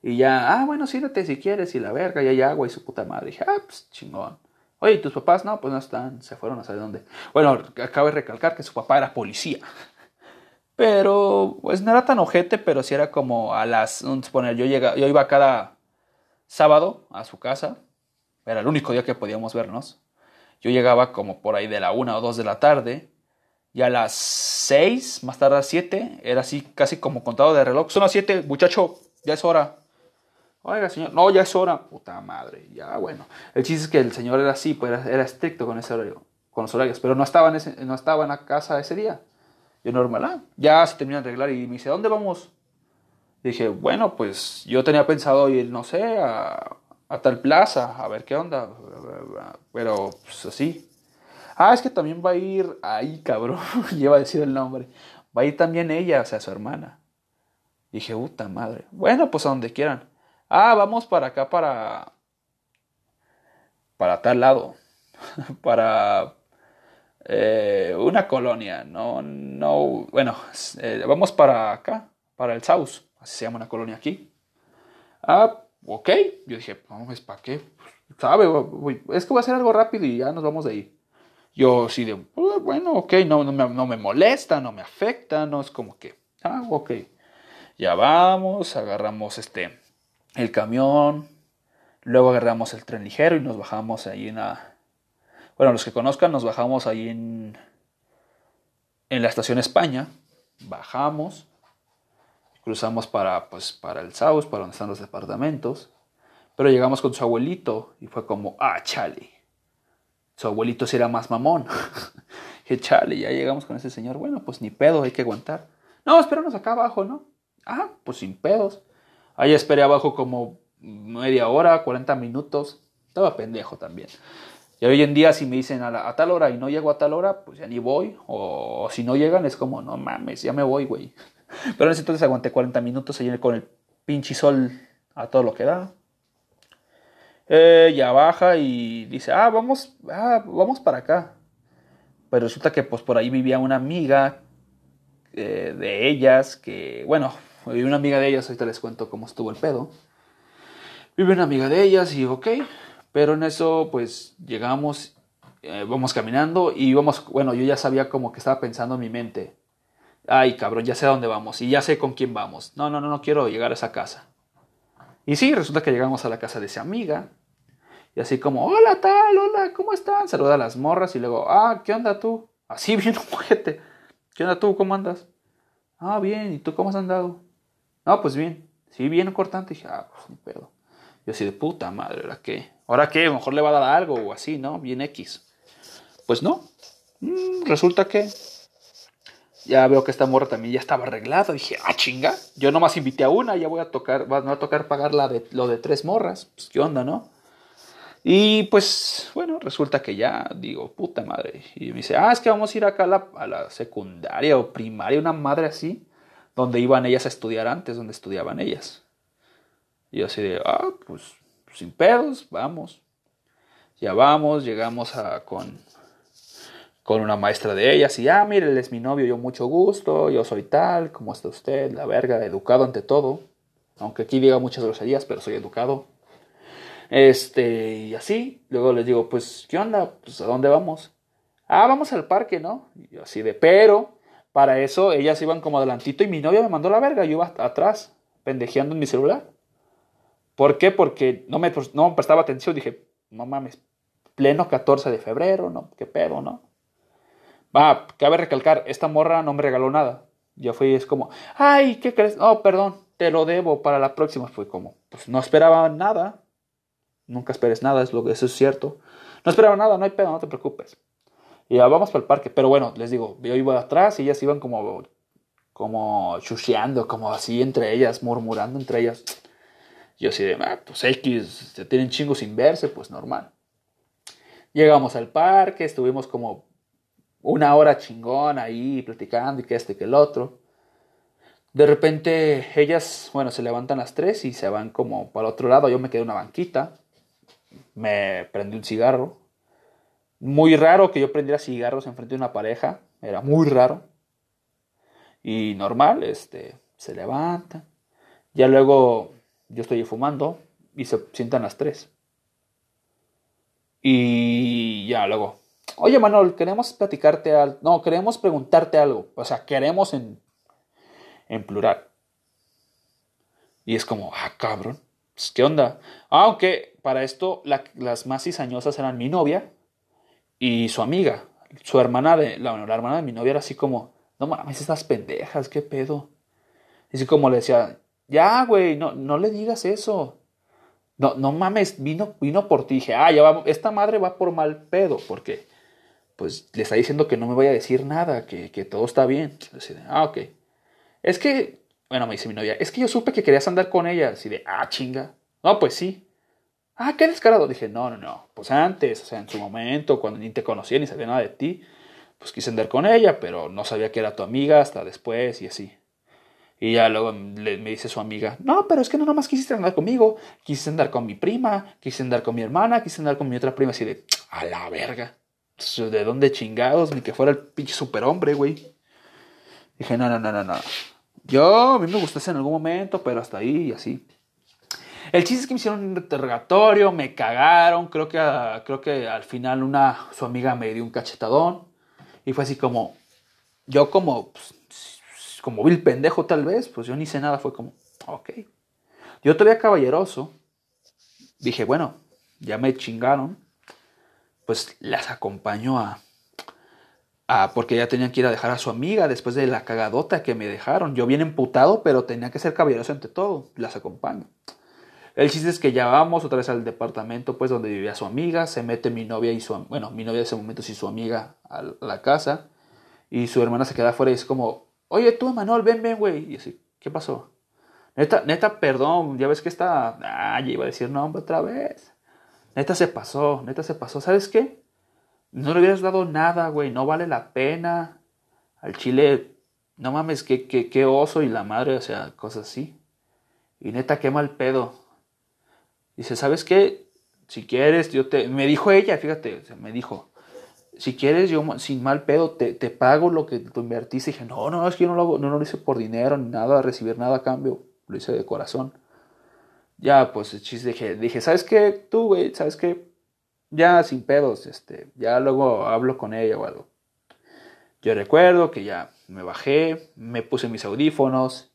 Y ya, ah, bueno, siéntate si quieres, y la verga, y hay agua y su puta madre. dije, ah, pues chingón. Oye, ¿tus papás? No, pues no están, se fueron a saber dónde. Bueno, acabo de recalcar que su papá era policía. Pero, pues no era tan ojete, pero sí era como a las, suponer, yo, llega, yo iba cada sábado a su casa. Era el único día que podíamos vernos. Yo llegaba como por ahí de la una o dos de la tarde. Y a las seis, más tarde a las siete, era así casi como contado de reloj. Son las siete, muchacho, ya es hora. Oiga, señor, no, ya es hora. Puta madre, ya bueno. El chiste es que el señor era así, pues era, estricto con ese horario, con los horarios, pero no estaba, en ese, no estaba en la casa ese día. Yo normal, ah, ya se termina de arreglar y me dice, ¿dónde vamos? dije, bueno, pues yo tenía pensado ir, no sé, a, a tal plaza, a ver qué onda. Pero, pues así. Ah, es que también va a ir ahí, cabrón. Lleva a decir el nombre. Va a ir también ella, o sea, su hermana. dije, puta madre. Bueno, pues a donde quieran. Ah, vamos para acá, para. Para tal lado. para. Eh, una colonia. No, no. Bueno, eh, vamos para acá, para el South. Así se llama una colonia aquí. Ah, ok. Yo dije, vamos, ¿para qué? ¿Sabe? Es que voy a hacer algo rápido y ya nos vamos de ahí. Yo sí de, oh, bueno, ok, no, no, me, no me molesta, no me afecta, no es como que, ah, ok. Ya vamos, agarramos este, el camión, luego agarramos el tren ligero y nos bajamos ahí en la... Bueno, los que conozcan, nos bajamos ahí en, en la estación España, bajamos, cruzamos para, pues, para el South, para donde están los departamentos, pero llegamos con su abuelito y fue como, ah, chale. Su abuelito sí era más mamón. que chale, ya llegamos con ese señor. Bueno, pues ni pedo, hay que aguantar. No, espéranos acá abajo, ¿no? Ah, pues sin pedos. Ahí esperé abajo como media hora, 40 minutos. Estaba pendejo también. Y hoy en día si me dicen a, tal hora y no llego a tal hora, pues ya ni voy. O, si no llegan es como, no mames, ya me voy, güey. Pero en ese entonces aguanté 40 minutos allí con el pinche sol a todo lo que da. Eh, ya baja y dice, ah, vamos, ah, vamos para acá. Pero resulta que pues por ahí vivía una amiga eh, de ellas, que, bueno, vivía una amiga de ellas, ahorita les cuento cómo estuvo el pedo. Vive una amiga de ellas y ok, pero en eso pues llegamos, eh, vamos caminando y vamos, bueno, yo ya sabía como que estaba pensando en mi mente, ay cabrón, ya sé a dónde vamos y ya sé con quién vamos. No, no, no, no quiero llegar a esa casa. Y sí, resulta que llegamos a la casa de esa amiga. Y así como, hola tal, hola, ¿cómo están? Saluda a las morras y luego, ah, ¿qué onda tú? Así bien muévete. ¿Qué onda tú? ¿Cómo andas? Ah, bien, ¿y tú cómo has andado? No, pues bien. Sí, bien cortante. Dije, ah, pues ni pedo. Yo así de puta madre, ¿ahora qué? ¿Ahora qué? mejor le va a dar algo o así, ¿no? Bien X. Pues no. Mm, resulta que ya veo que esta morra también ya estaba arreglada. Dije, ah, chinga. Yo nomás invité a una, ya voy a tocar, va a tocar pagar la de, lo de tres morras. Pues, ¿qué onda, no? Y pues, bueno, resulta que ya digo, puta madre. Y me dice, ah, es que vamos a ir acá a a la secundaria o primaria, una madre así, donde iban ellas a estudiar antes, donde estudiaban ellas. Y yo así de, ah, pues, sin pedos, vamos. Ya vamos, llegamos a, con, con una maestra de ellas y, ah, mire, él es mi novio, yo mucho gusto, yo soy tal, ¿cómo está usted? La verga, educado ante todo. Aunque aquí diga muchas groserías, pero soy educado. Este, y así, luego les digo, pues, ¿qué onda? Pues, ¿a dónde vamos? Ah, vamos al parque, ¿no? Y yo así de, pero, para eso ellas iban como adelantito y mi novio me mandó la verga, yo iba atrás, pendejeando en mi celular. ¿Por qué? Porque no me, no me prestaba atención, dije, no mames, pleno 14 de febrero, ¿no? ¿Qué pedo, no? Va, cabe recalcar, esta morra no me regaló nada. Yo fui, es como, ay, ¿qué crees? Oh, perdón, te lo debo para la próxima. Fue como, pues no esperaba nada. Nunca esperes nada, es lo que eso es cierto. No esperaba nada, no hay pedo, no te preocupes. Y vamos para el parque. Pero bueno, les digo, yo iba atrás y ellas iban como, como chusheando, como así entre ellas, murmurando entre ellas. Yo así de, ah, pues X, se tienen chingos sin verse, pues normal. Llegamos al parque, estuvimos como una hora chingón ahí platicando y que este que el otro. De repente ellas, bueno, se levantan las tres y se van como para el otro lado. Yo me quedé en una banquita, me prendí un cigarro. Muy raro que yo prendiera cigarros enfrente de una pareja, era muy raro. Y normal, este, se levanta. Ya luego yo estoy fumando y se sientan las tres. Y ya luego, oye Manuel, queremos platicarte algo. No, queremos preguntarte algo. O sea, queremos en, en plural. Y es como, ah, cabrón, pues, ¿qué onda? Aunque para esto las más cizañosas eran mi novia y su amiga. Su hermana de, la, hermana de mi novia era así como, no mames, estas pendejas, qué pedo. Y así como le decía, ya, güey, no, no le digas eso. No, no mames, vino, vino por ti. Dije, ah, ya vamos, esta madre va por mal pedo, porque pues le está diciendo que no me vaya a decir nada, que, que todo está bien. Así ah, ok. Es que, bueno, me dice mi novia, es que yo supe que querías andar con ella. Así de, ah, chinga. No, pues sí. Ah, qué descarado. Dije, no, no, no. Pues antes, o sea, en su momento, cuando ni te conocía ni sabía nada de ti, pues quise andar con ella, pero no sabía que era tu amiga hasta después y así. Y ya luego me dice su amiga, no, pero es que no nomás quisiste andar conmigo, quisiste andar con mi prima, quisiste andar con mi hermana, quisiste andar con mi otra prima, así de, a la verga. ¿De dónde chingados? Ni que fuera el pinche superhombre, güey. Dije, no, no, no, no, no. Yo, a mí me gustase en algún momento, pero hasta ahí y así. El chiste es que me hicieron un interrogatorio, me cagaron, creo que, creo que al final una, su amiga me dio un cachetadón. Y fue así como, yo como, pues, como vil pendejo tal vez, pues yo ni sé nada, fue como, ok. Yo todavía caballeroso, dije, bueno, ya me chingaron, pues las acompaño a, a, porque ya tenían que ir a dejar a su amiga después de la cagadota que me dejaron. Yo bien emputado, pero tenía que ser caballeroso ante todo, las acompaño. El chiste es que ya vamos otra vez al departamento, pues donde vivía su amiga, se mete mi novia y su, bueno, mi novia de ese momento sí su amiga a la casa, y su hermana se queda afuera y es como, Oye, tú, Emanuel, ven, ven, güey. Y así, ¿qué pasó? Neta, neta, perdón, ya ves que está. Ah, ya iba a decir nombre otra vez. Neta se pasó, neta se pasó. ¿Sabes qué? No le hubieras dado nada, güey, no vale la pena. Al chile, no mames, qué, qué, qué oso y la madre, o sea, cosas así. Y neta, qué mal pedo. Dice, ¿sabes qué? Si quieres, yo te. Me dijo ella, fíjate, me dijo, si quieres, yo sin mal pedo te, te pago lo que tú invertiste. Y dije, no, no, es que yo no lo, no, lo hice por dinero ni nada, recibir nada a cambio. Lo hice de corazón. Ya, pues dije, dije, ¿sabes qué? Tú, güey, ¿sabes qué? Ya sin pedos, este, ya luego hablo con ella o algo. Yo recuerdo que ya me bajé, me puse mis audífonos,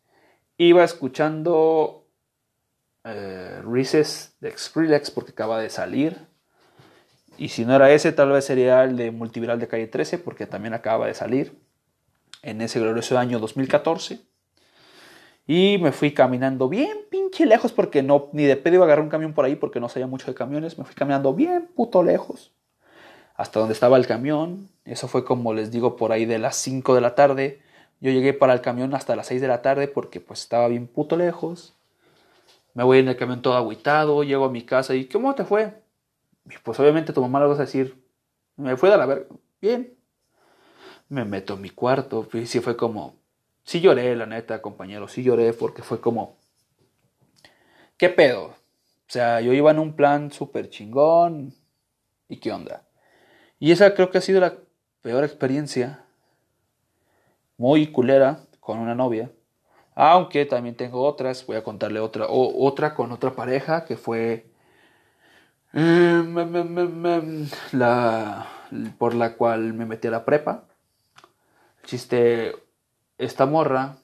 iba escuchando eh, Reese's de Skrillex porque acaba de salir y si no era ese, tal vez sería el de Multiviral de Calle 13, porque también acaba de salir en ese glorioso año 2014. Y me fui caminando bien pinche lejos, porque no, ni de pedo iba a agarrar un camión por ahí, porque no sabía mucho de camiones. Me fui caminando bien puto lejos, hasta donde estaba el camión. Eso fue como les digo, por ahí de las 5 de la tarde. Yo llegué para el camión hasta las 6 de la tarde, porque pues estaba bien puto lejos. Me voy en el camión todo agüitado, llego a mi casa y ¿cómo te fue? pues obviamente tu mamá le vas a decir, me fue a la verga, bien. Me meto en mi cuarto, y sí fue como, sí lloré, la neta, compañero, sí lloré porque fue como, ¿qué pedo? O sea, yo iba en un plan súper chingón, ¿y qué onda? Y esa creo que ha sido la peor experiencia, muy culera, con una novia. Aunque también tengo otras, voy a contarle otra, o, otra con otra pareja que fue Em, la, por la cual me metí a la prepa. Chiste, esta morra,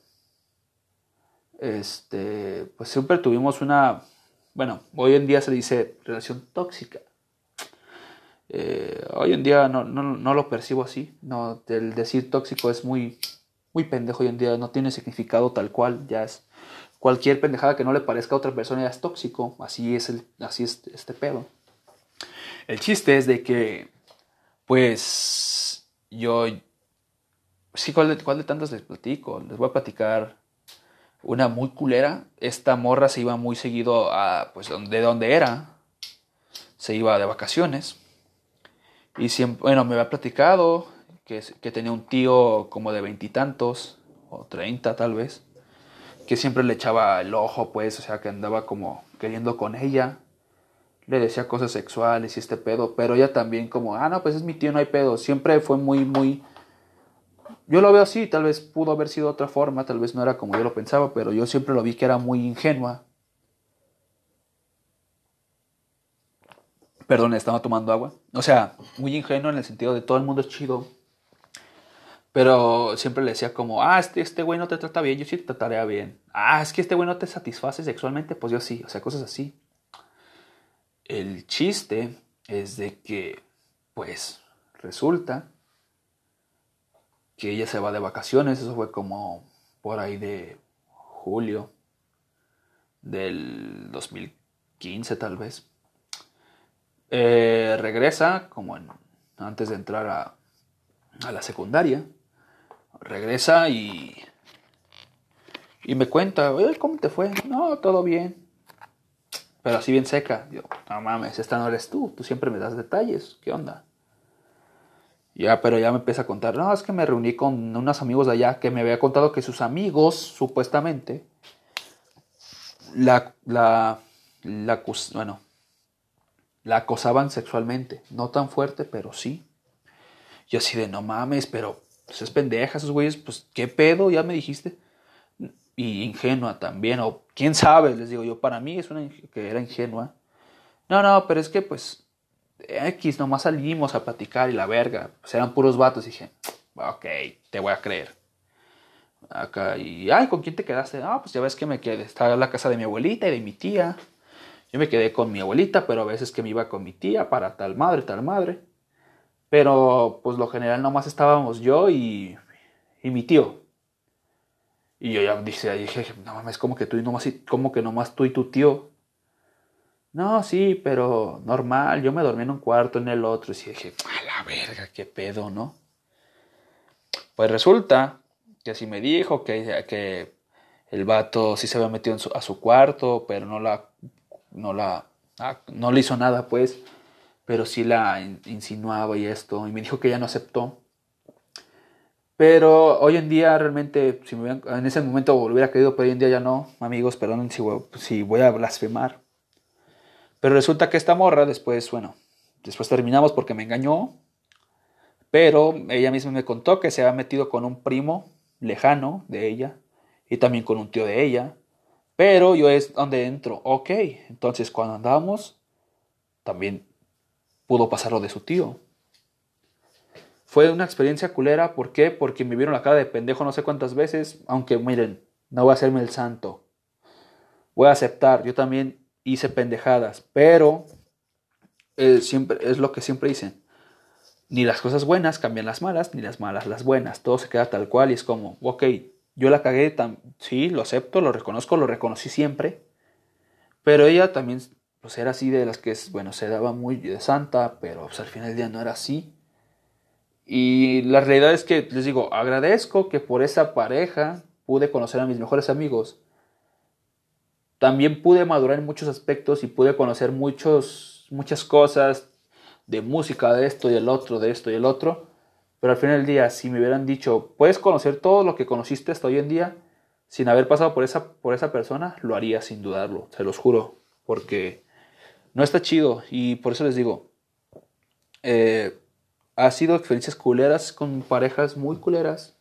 este, pues siempre tuvimos una, bueno, hoy en día se dice relación tóxica. Eh, hoy en día no, no, lo percibo así. No, el decir tóxico es muy, muy pendejo hoy en día. No tiene significado tal cual. Ya es cualquier pendejada que no le parezca a otra persona ya es tóxico. Así es, el, así es este pedo. El chiste es de que, pues, yo... Sí, ¿cuál de, cuál de tantas les platico? Les voy a platicar una muy culera. Esta morra se iba muy seguido a, pues, de donde era. Se iba de vacaciones. Y siempre, bueno, me había platicado que, tenía un tío como de veintitantos, o treinta tal vez, que siempre le echaba el ojo, pues, o sea, que andaba como queriendo con ella. Le decía cosas sexuales y este pedo, pero ella también como, ah, no, pues es mi tío, no hay pedo. Siempre fue muy, muy... Yo lo veo así, tal vez pudo haber sido otra forma, tal vez no era como yo lo pensaba, pero yo siempre lo vi que era muy ingenua. Perdón, estaba tomando agua. O sea, muy ingenuo en el sentido de todo el mundo es chido. Pero siempre le decía como, ah, este, este güey no te trata bien, yo sí te trataría bien. Ah, es que este güey no te satisface sexualmente, pues yo sí. O sea, cosas así. El chiste es de que, pues, resulta que ella se va de vacaciones. Eso fue como por ahí de julio del 2015 tal vez. Eh, regresa, como antes de entrar a, a, la secundaria, regresa y, y me cuenta, ¿cómo te fue? No, todo bien. Pero así bien seca. Yo, no mames, esta no eres tú, tú siempre me das detalles, ¿qué onda? Ya, pero ya me empieza a contar, no, es que me reuní con unos amigos de allá que me había contado que sus amigos, supuestamente, la, la, la, bueno, la acosaban sexualmente. No tan fuerte, pero sí. Yo así de, no mames, pero pues es pendeja esos güeyes, pues qué pedo, ya me dijiste. Y ingenua también, o quién sabe, les digo yo, para mí es una que era ingenua. No, no, pero es que pues X, nomás salimos a platicar y la verga, pues eran puros vatos. Y dije, ok, te voy a creer. Acá, y, ay, ¿con quién te quedaste? Ah, pues ya ves que me quedé, estaba en la casa de mi abuelita y de mi tía. Yo me quedé con mi abuelita, pero a veces que me iba con mi tía para tal madre, tal madre. Pero pues lo general nomás estábamos yo y, y mi tío. Y yo ya dije, dije, no mames, como que tú y nomás, como que nomás tú y tu tío. No, sí, pero normal, yo me dormí en un cuarto, en el otro, y dije, a la verga, qué pedo, ¿no? Pues resulta que así me dijo que, que el vato sí se había metido a su cuarto, pero no la no la, ah, no le hizo nada, pues, pero sí la insinuaba y esto, y me dijo que ya no aceptó. Pero hoy en día realmente, si me en ese momento hubiera querido, pero hoy en día ya no, amigos, perdón si voy, voy a blasfemar. Pero resulta que esta morra después, bueno, después terminamos porque me engañó, pero ella misma me contó que se había metido con un primo lejano de ella y también con un tío de ella pero yo es donde entro. Ok, entonces cuando andamos, también pudo pasar lo de su tío. Fue una experiencia culera. ¿Por qué? Porque me vieron la cara de pendejo no sé cuántas veces. Aunque miren, no voy a hacerme el santo. Voy a aceptar. Yo también hice pendejadas. Pero eh, siempre, es lo que siempre dicen. Ni las cosas buenas cambian las malas, ni las malas las buenas. Todo se queda tal cual y es como, ok, yo la cagué, sí, lo acepto, lo reconozco, lo reconocí siempre. Pero ella también pues, era así de las que, bueno, se daba muy de santa, pero pues, al final del día no era así. Y la realidad es que, les digo, agradezco que por esa pareja pude conocer a mis mejores amigos. También pude madurar en muchos aspectos y pude conocer muchos, muchas cosas de música, de esto y el otro, de esto y el otro. Pero al final del día, si me hubieran dicho, puedes conocer todo lo que conociste hasta hoy en día sin haber pasado por esa, por esa persona, lo haría sin dudarlo, se los juro, porque no está chido y por eso les digo, eh, ha sido experiencias culeras con parejas muy culeras,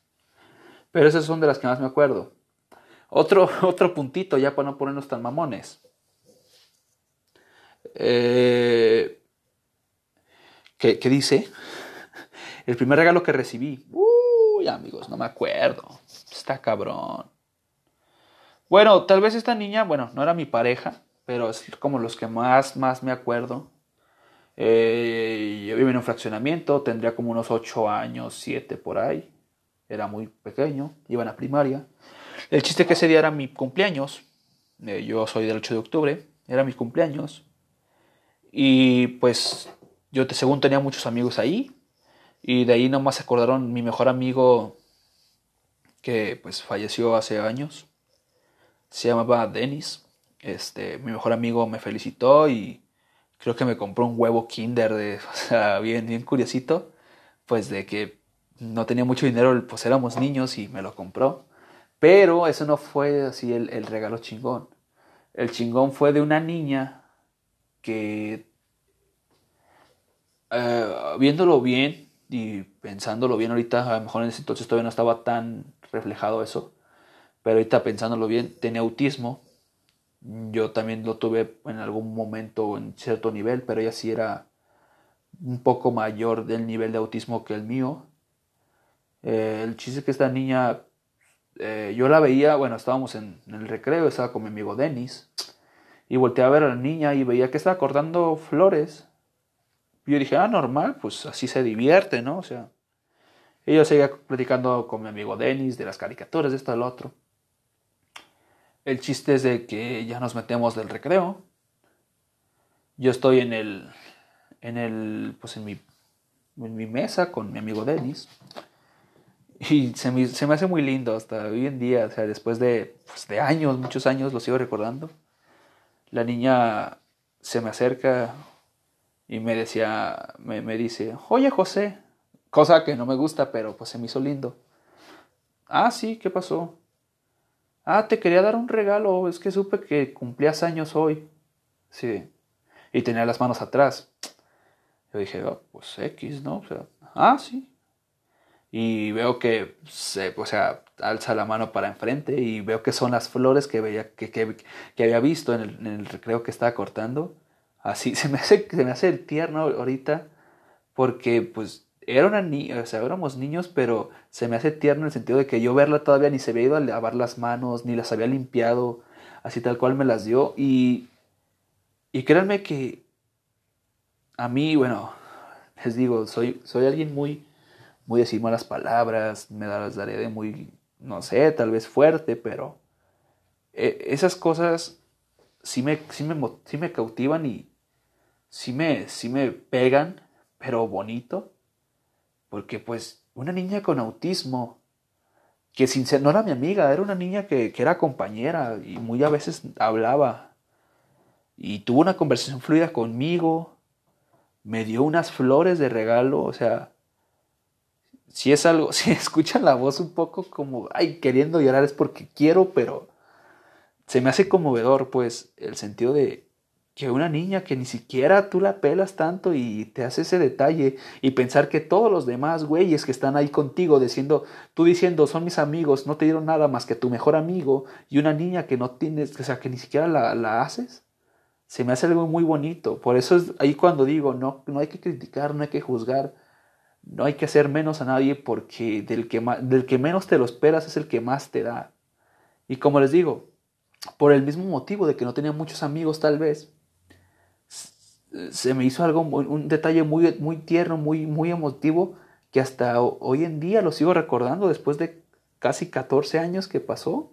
pero esas son de las que más me acuerdo. Otro, otro puntito ya para no ponernos tan mamones. Eh, ¿qué, ¿Qué dice? El primer regalo que recibí. Uy, amigos, no me acuerdo. Está cabrón. Bueno, tal vez esta niña, bueno, no era mi pareja, pero es como los que más, más me acuerdo. Eh, yo vivía en un fraccionamiento, tendría como unos 8 años, 7 por ahí. Era muy pequeño, iba a la primaria. El chiste es que ese día era mi cumpleaños. Eh, yo soy del 8 de octubre, era mi cumpleaños. Y pues yo según tenía muchos amigos ahí. Y de ahí nomás se acordaron mi mejor amigo que pues falleció hace años. Se llamaba Dennis. Este, mi mejor amigo me felicitó y creo que me compró un huevo Kinder de, bien, bien curiosito, pues de que no tenía mucho dinero, pues éramos niños y me lo compró. Pero eso no fue así el, el regalo chingón. El chingón fue de una niña que, eh, viéndolo bien y pensándolo bien ahorita, a lo mejor en ese entonces todavía no estaba tan reflejado eso, pero ahorita pensándolo bien, tenía autismo yo también lo tuve en algún momento en cierto nivel, pero ella sí era un poco mayor del nivel de autismo que el mío. Eh, el chiste es que esta niña, eh, yo la veía, bueno, estábamos en, el recreo, estaba con mi amigo Dennis, y volteé a ver a la niña y veía que estaba cortando flores. Y yo dije, ah, normal, pues así se divierte, ¿no? O sea, ella seguía platicando con mi amigo Dennis de las caricaturas, de esto, del otro. El chiste es de que ya nos metemos del recreo. Yo estoy en el, en el, pues en mi, en mi mesa con mi amigo Dennis. Y se me, se me, hace muy lindo hasta hoy en día, o sea, después de, pues de años, muchos años, lo sigo recordando. La niña se me acerca y me decía, me, me dice, oye José, cosa que no me gusta, pero pues se me hizo lindo. Ah, sí, ¿qué pasó? Ah, te quería dar un regalo, es que supe que cumplías años hoy. Sí. Y tenía las manos atrás. Yo dije, oh, pues X, ¿no? O sea, ah, sí. Y veo que, se, o sea, alza la mano para enfrente y veo que son las flores que, veía, que, que, que había visto en el, recreo que estaba cortando. Así, se me hace, se me hace el tierno ahorita porque, pues, era niña, o sea, éramos niños, pero se me hace tierno en el sentido de que yo verla todavía ni se había ido a lavar las manos, ni las había limpiado, así tal cual me las dio. Y, y créanme que a mí, bueno, les digo, soy, soy alguien muy, muy decir malas palabras, me las daré de muy, no sé, tal vez fuerte, pero eh, esas cosas sí me, sí me, sí me cautivan y sí me, sí me pegan, pero bonito porque pues una niña con autismo, que sin ser, no era mi amiga, era una niña que, que era compañera y muy a veces hablaba. Y tuvo una conversación fluida conmigo, me dio unas flores de regalo, o sea, si es algo, si escuchan la voz un poco como, ay, queriendo llorar es porque quiero, pero se me hace conmovedor, pues, el sentido de, que una niña que ni siquiera tú la pelas tanto y te hace ese detalle y pensar que todos los demás güeyes que están ahí contigo diciendo, tú diciendo son mis amigos, no te dieron nada más que tu mejor amigo y una niña que no tienes, o sea, que ni siquiera la, la haces, se me hace algo muy bonito. Por eso es ahí cuando digo, no, no hay que criticar, no hay que juzgar, no hay que hacer menos a nadie porque del que, del que menos te lo esperas es el que más te da. Y como les digo, por el mismo motivo de que no tenía muchos amigos tal vez, se me hizo algo, un detalle muy, muy tierno, muy, muy emotivo, que hasta hoy en día lo sigo recordando después de casi 14 años que pasó.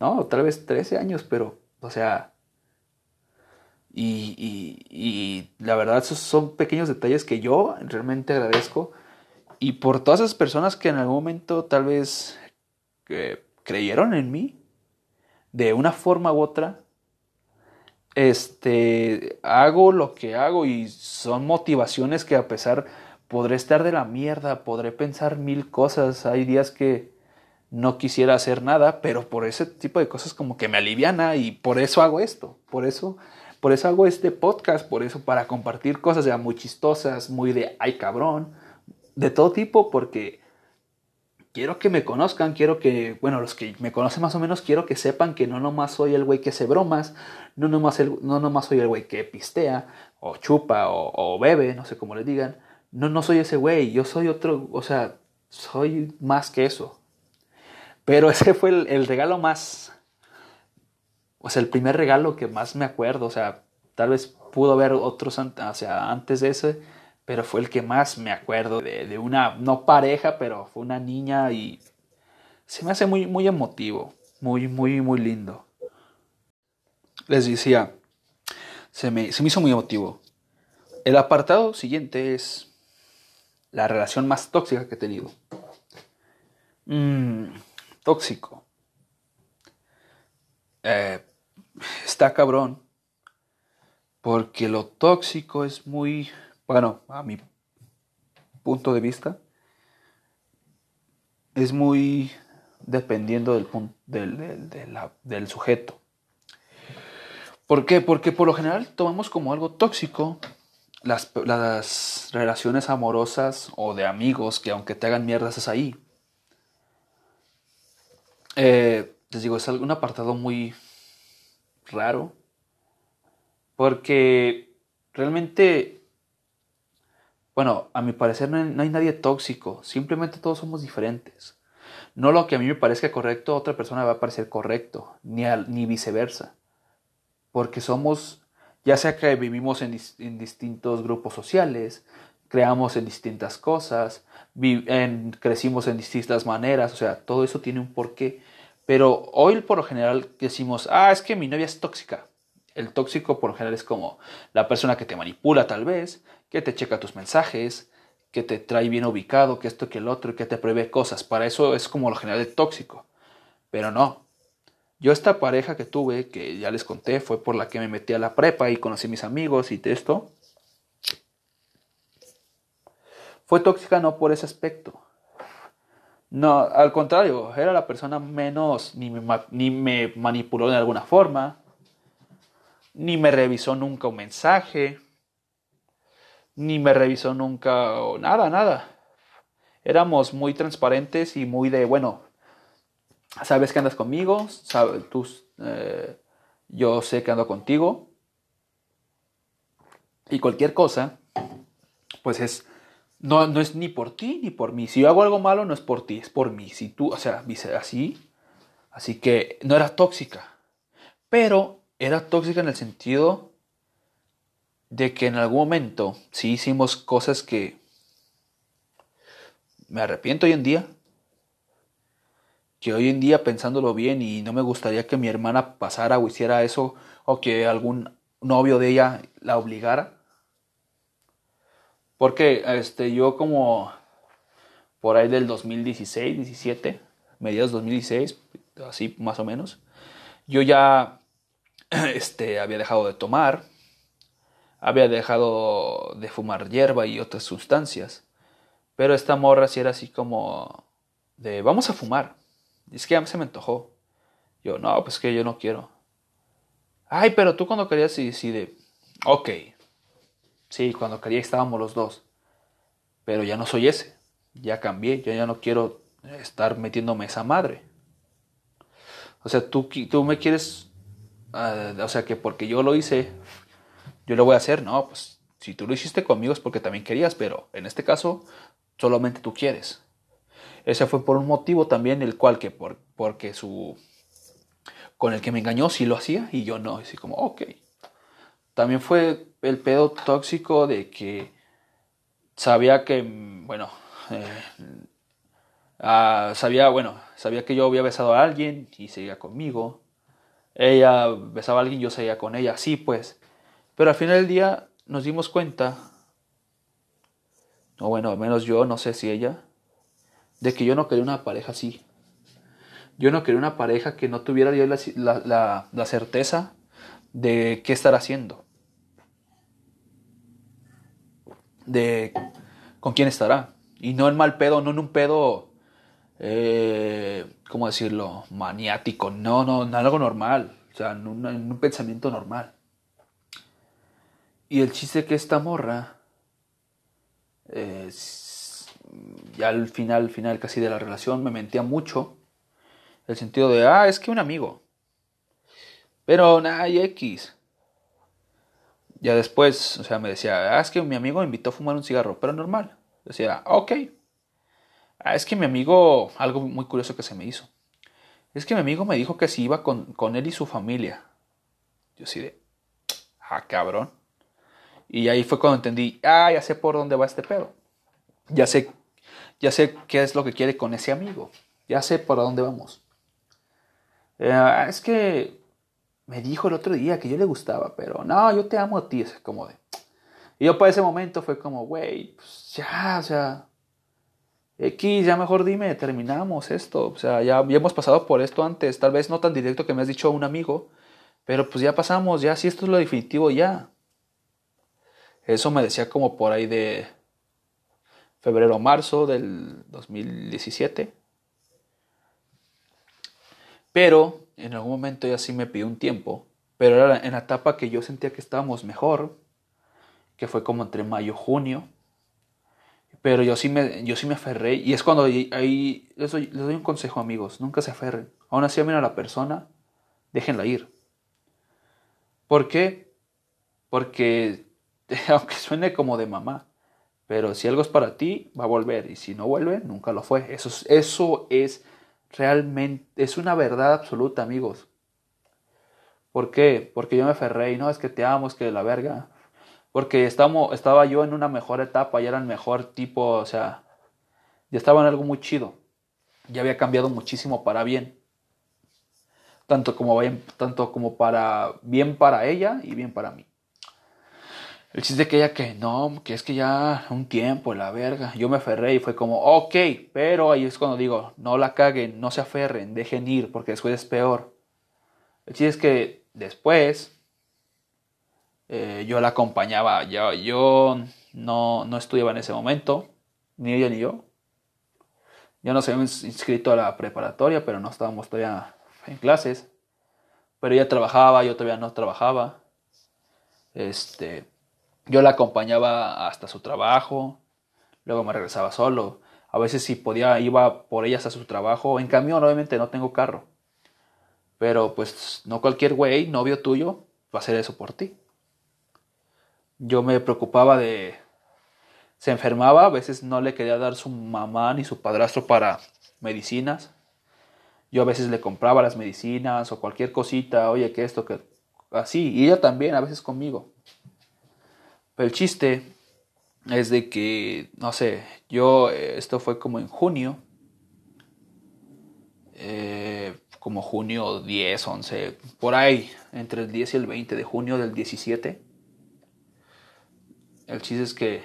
No, tal vez 13 años, pero, o sea, y, y, y, la verdad esos son pequeños detalles que yo realmente agradezco. Y por todas esas personas que en algún momento tal vez eh, creyeron en mí, de una forma u otra, este, hago lo que hago y son motivaciones que a pesar podré estar de la mierda, podré pensar mil cosas, hay días que no quisiera hacer nada, pero por ese tipo de cosas como que me aliviana y por eso hago esto, por eso, por eso hago este podcast, por eso para compartir cosas ya muy chistosas, muy de ay cabrón, de todo tipo, porque quiero que me conozcan, quiero que, bueno, los que me conocen más o menos, quiero que sepan que no nomás soy el güey que hace bromas, no nomás, el, no nomás soy el güey que pistea, o chupa, o, bebe, no sé cómo le digan. No, no soy ese güey, yo soy otro, o sea, soy más que eso. Pero ese fue el, el regalo más, o sea, el primer regalo que más me acuerdo, o sea, Tal vez pudo haber otros o sea, antes de ese, pero fue el que más me acuerdo de, de, una, no pareja, pero fue una niña y se me hace muy, muy emotivo, muy, muy, muy lindo. Les decía, se me, se me hizo muy emotivo. El apartado siguiente es la relación más tóxica que he tenido. Mm, tóxico. Eh, está cabrón. Porque lo tóxico es muy, bueno, a mi punto de vista, es muy dependiendo del, del, del, sujeto. ¿Por qué? Porque por lo general tomamos como algo tóxico las, las, relaciones amorosas o de amigos que aunque te hagan mierdas es ahí. Eh, les digo, es un apartado muy raro. Porque realmente, bueno, a mi parecer no hay, nadie tóxico. Simplemente todos somos diferentes. No lo que a mí me parezca correcto, a otra persona va a parecer correcto, ni, ni viceversa. Porque somos, ya sea que vivimos en, distintos grupos sociales, creamos en distintas cosas, crecimos en distintas maneras, o sea, todo eso tiene un porqué. Pero hoy por lo general decimos, ah, es que mi novia es tóxica. El tóxico por lo general es como la persona que te manipula tal vez, que te checa tus mensajes, que te trae bien ubicado, que esto, que el otro, que te prevé cosas. Para eso es como lo general el tóxico. Pero no. Yo esta pareja que tuve, que ya les conté, fue por la que me metí a la prepa y conocí mis amigos y esto. Fue tóxica no por ese aspecto. No, al contrario, era la persona menos, ni me, ni me manipuló de alguna forma, ni me revisó nunca un mensaje, ni me revisó nunca nada, nada. Éramos muy transparentes y muy de, bueno, sabes que andas conmigo, sabes, tú, eh, yo sé que ando contigo. Y cualquier cosa, pues es no, no es ni por ti ni por mí. Si yo hago algo malo, no es por ti, es por mí. Si tú, o sea, así. Así que no era tóxica. Pero era tóxica en el sentido de que en algún momento sí hicimos cosas que me arrepiento hoy en día. Que hoy en día pensándolo bien y no me gustaría que mi hermana pasara o hiciera eso o que algún novio de ella la obligara. Porque este, yo como por ahí del 2016, 17, mediados 2016, así más o menos, yo ya este, había dejado de tomar, había dejado de fumar hierba y otras sustancias. Pero esta morra sí era así como de, vamos a fumar. Y es que ya se me antojó. Yo, no, pues que yo no quiero. Ay, pero tú cuando querías, sí, sí, de, ok, Sí, cuando quería estábamos los dos. Pero ya no soy ese. Ya cambié. Yo ya no quiero estar metiéndome esa madre. O sea, tú, tú me quieres... Ah, o sea, que porque yo lo hice, yo lo voy a hacer. No, pues si tú lo hiciste conmigo es porque también querías. Pero en este caso, solamente tú quieres. Ese fue por un motivo también el cual que por, porque su... Con el que me engañó sí lo hacía y yo no. Así como, ok. También fue el pedo tóxico de que sabía que, bueno, eh, ah, sabía, bueno, sabía que yo había besado a alguien y seguía conmigo. Ella besaba a alguien, yo seguía con ella, sí, pues. Pero al final del día nos dimos cuenta, o bueno, al menos yo, no sé si ella, de que yo no quería una pareja así. Yo no quería una pareja que no tuviera yo la, la, la certeza de qué estar haciendo. de con quién estará. Y no en mal pedo, no en un pedo, eh, ¿cómo decirlo? Maniático, no, no, en algo normal, o sea, en un, pensamiento normal. Y el chiste que esta morra, ya al final, final casi de la relación, me mentía mucho. El sentido de, ah, es que un amigo. Pero nada, X. Ya después, o sea, me decía, ah, es que mi amigo me invitó a fumar un cigarro, pero normal. Decía, ok. Ah, es que mi amigo, algo muy curioso que se me hizo. Es que mi amigo me dijo que si iba con, con él y su familia. Yo sí de, ah, cabrón. Y ahí fue cuando entendí, ah, ya sé por dónde va este pedo. Ya sé, ya sé qué es lo que quiere con ese amigo. Ya sé por dónde vamos. Eh, es que me dijo el otro día que yo le gustaba, pero no, yo te amo a ti. Es como de. Y yo para ese momento fue como, güey, pues ya, o sea, X, ya mejor dime, terminamos esto. O sea, ya, ya hemos pasado por esto antes. Tal vez no tan directo que me has dicho un amigo, pero pues ya pasamos, ya, si esto es lo definitivo, ya. Eso me decía como por ahí de febrero o marzo del 2017. Pero en algún momento ya sí me pidió un tiempo. Pero era en la etapa que yo sentía que estábamos mejor, que fue como entre mayo y junio. Pero yo sí me, yo sí me aferré. Y es cuando ahí, les, doy, un consejo, amigos. Nunca se aferren. Aún así amen a la persona, déjenla ir. ¿Por qué? Porque, aunque suene como de mamá, pero si algo es para ti, va a volver. Y si no vuelve, nunca lo fue. Eso, eso es realmente, es una verdad absoluta, amigos. ¿Por qué? Porque yo me aferré y no, es que te amo, es que la verga. Porque estamos, estaba yo en una mejor etapa, ya era el mejor tipo, o sea, ya estaba en algo muy chido. Ya había cambiado muchísimo para bien. Tanto como, tanto como para bien para ella y bien para mí. El chiste que ella que no, que es que ya un tiempo, la verga. Yo me aferré y fue como, ok, pero ahí es cuando digo, no la caguen, no se aferren, dejen ir, porque después es peor. El chiste es que después eh, yo la acompañaba, yo, yo no, no estudiaba en ese momento, ni ella ni yo. Ya nos habíamos inscrito a la preparatoria, pero no estábamos todavía en clases. Pero ella trabajaba, yo todavía no trabajaba. Este, yo la acompañaba hasta su trabajo, luego me regresaba solo. A veces si podía iba por ellas a su trabajo. En camión, obviamente no tengo carro. Pero pues no cualquier güey, novio tuyo, va a hacer eso por ti yo me preocupaba de... Se enfermaba, a veces no le quería dar su mamá ni su padrastro para medicinas. Yo a veces le compraba las medicinas o cualquier cosita, oye, que esto, que así. Y ella también, a veces conmigo. El chiste es de que, no sé, yo, eh, esto fue como en junio, eh, como junio 10, 11, por ahí, entre el 10 y el 20 de junio del 17. El chiste es que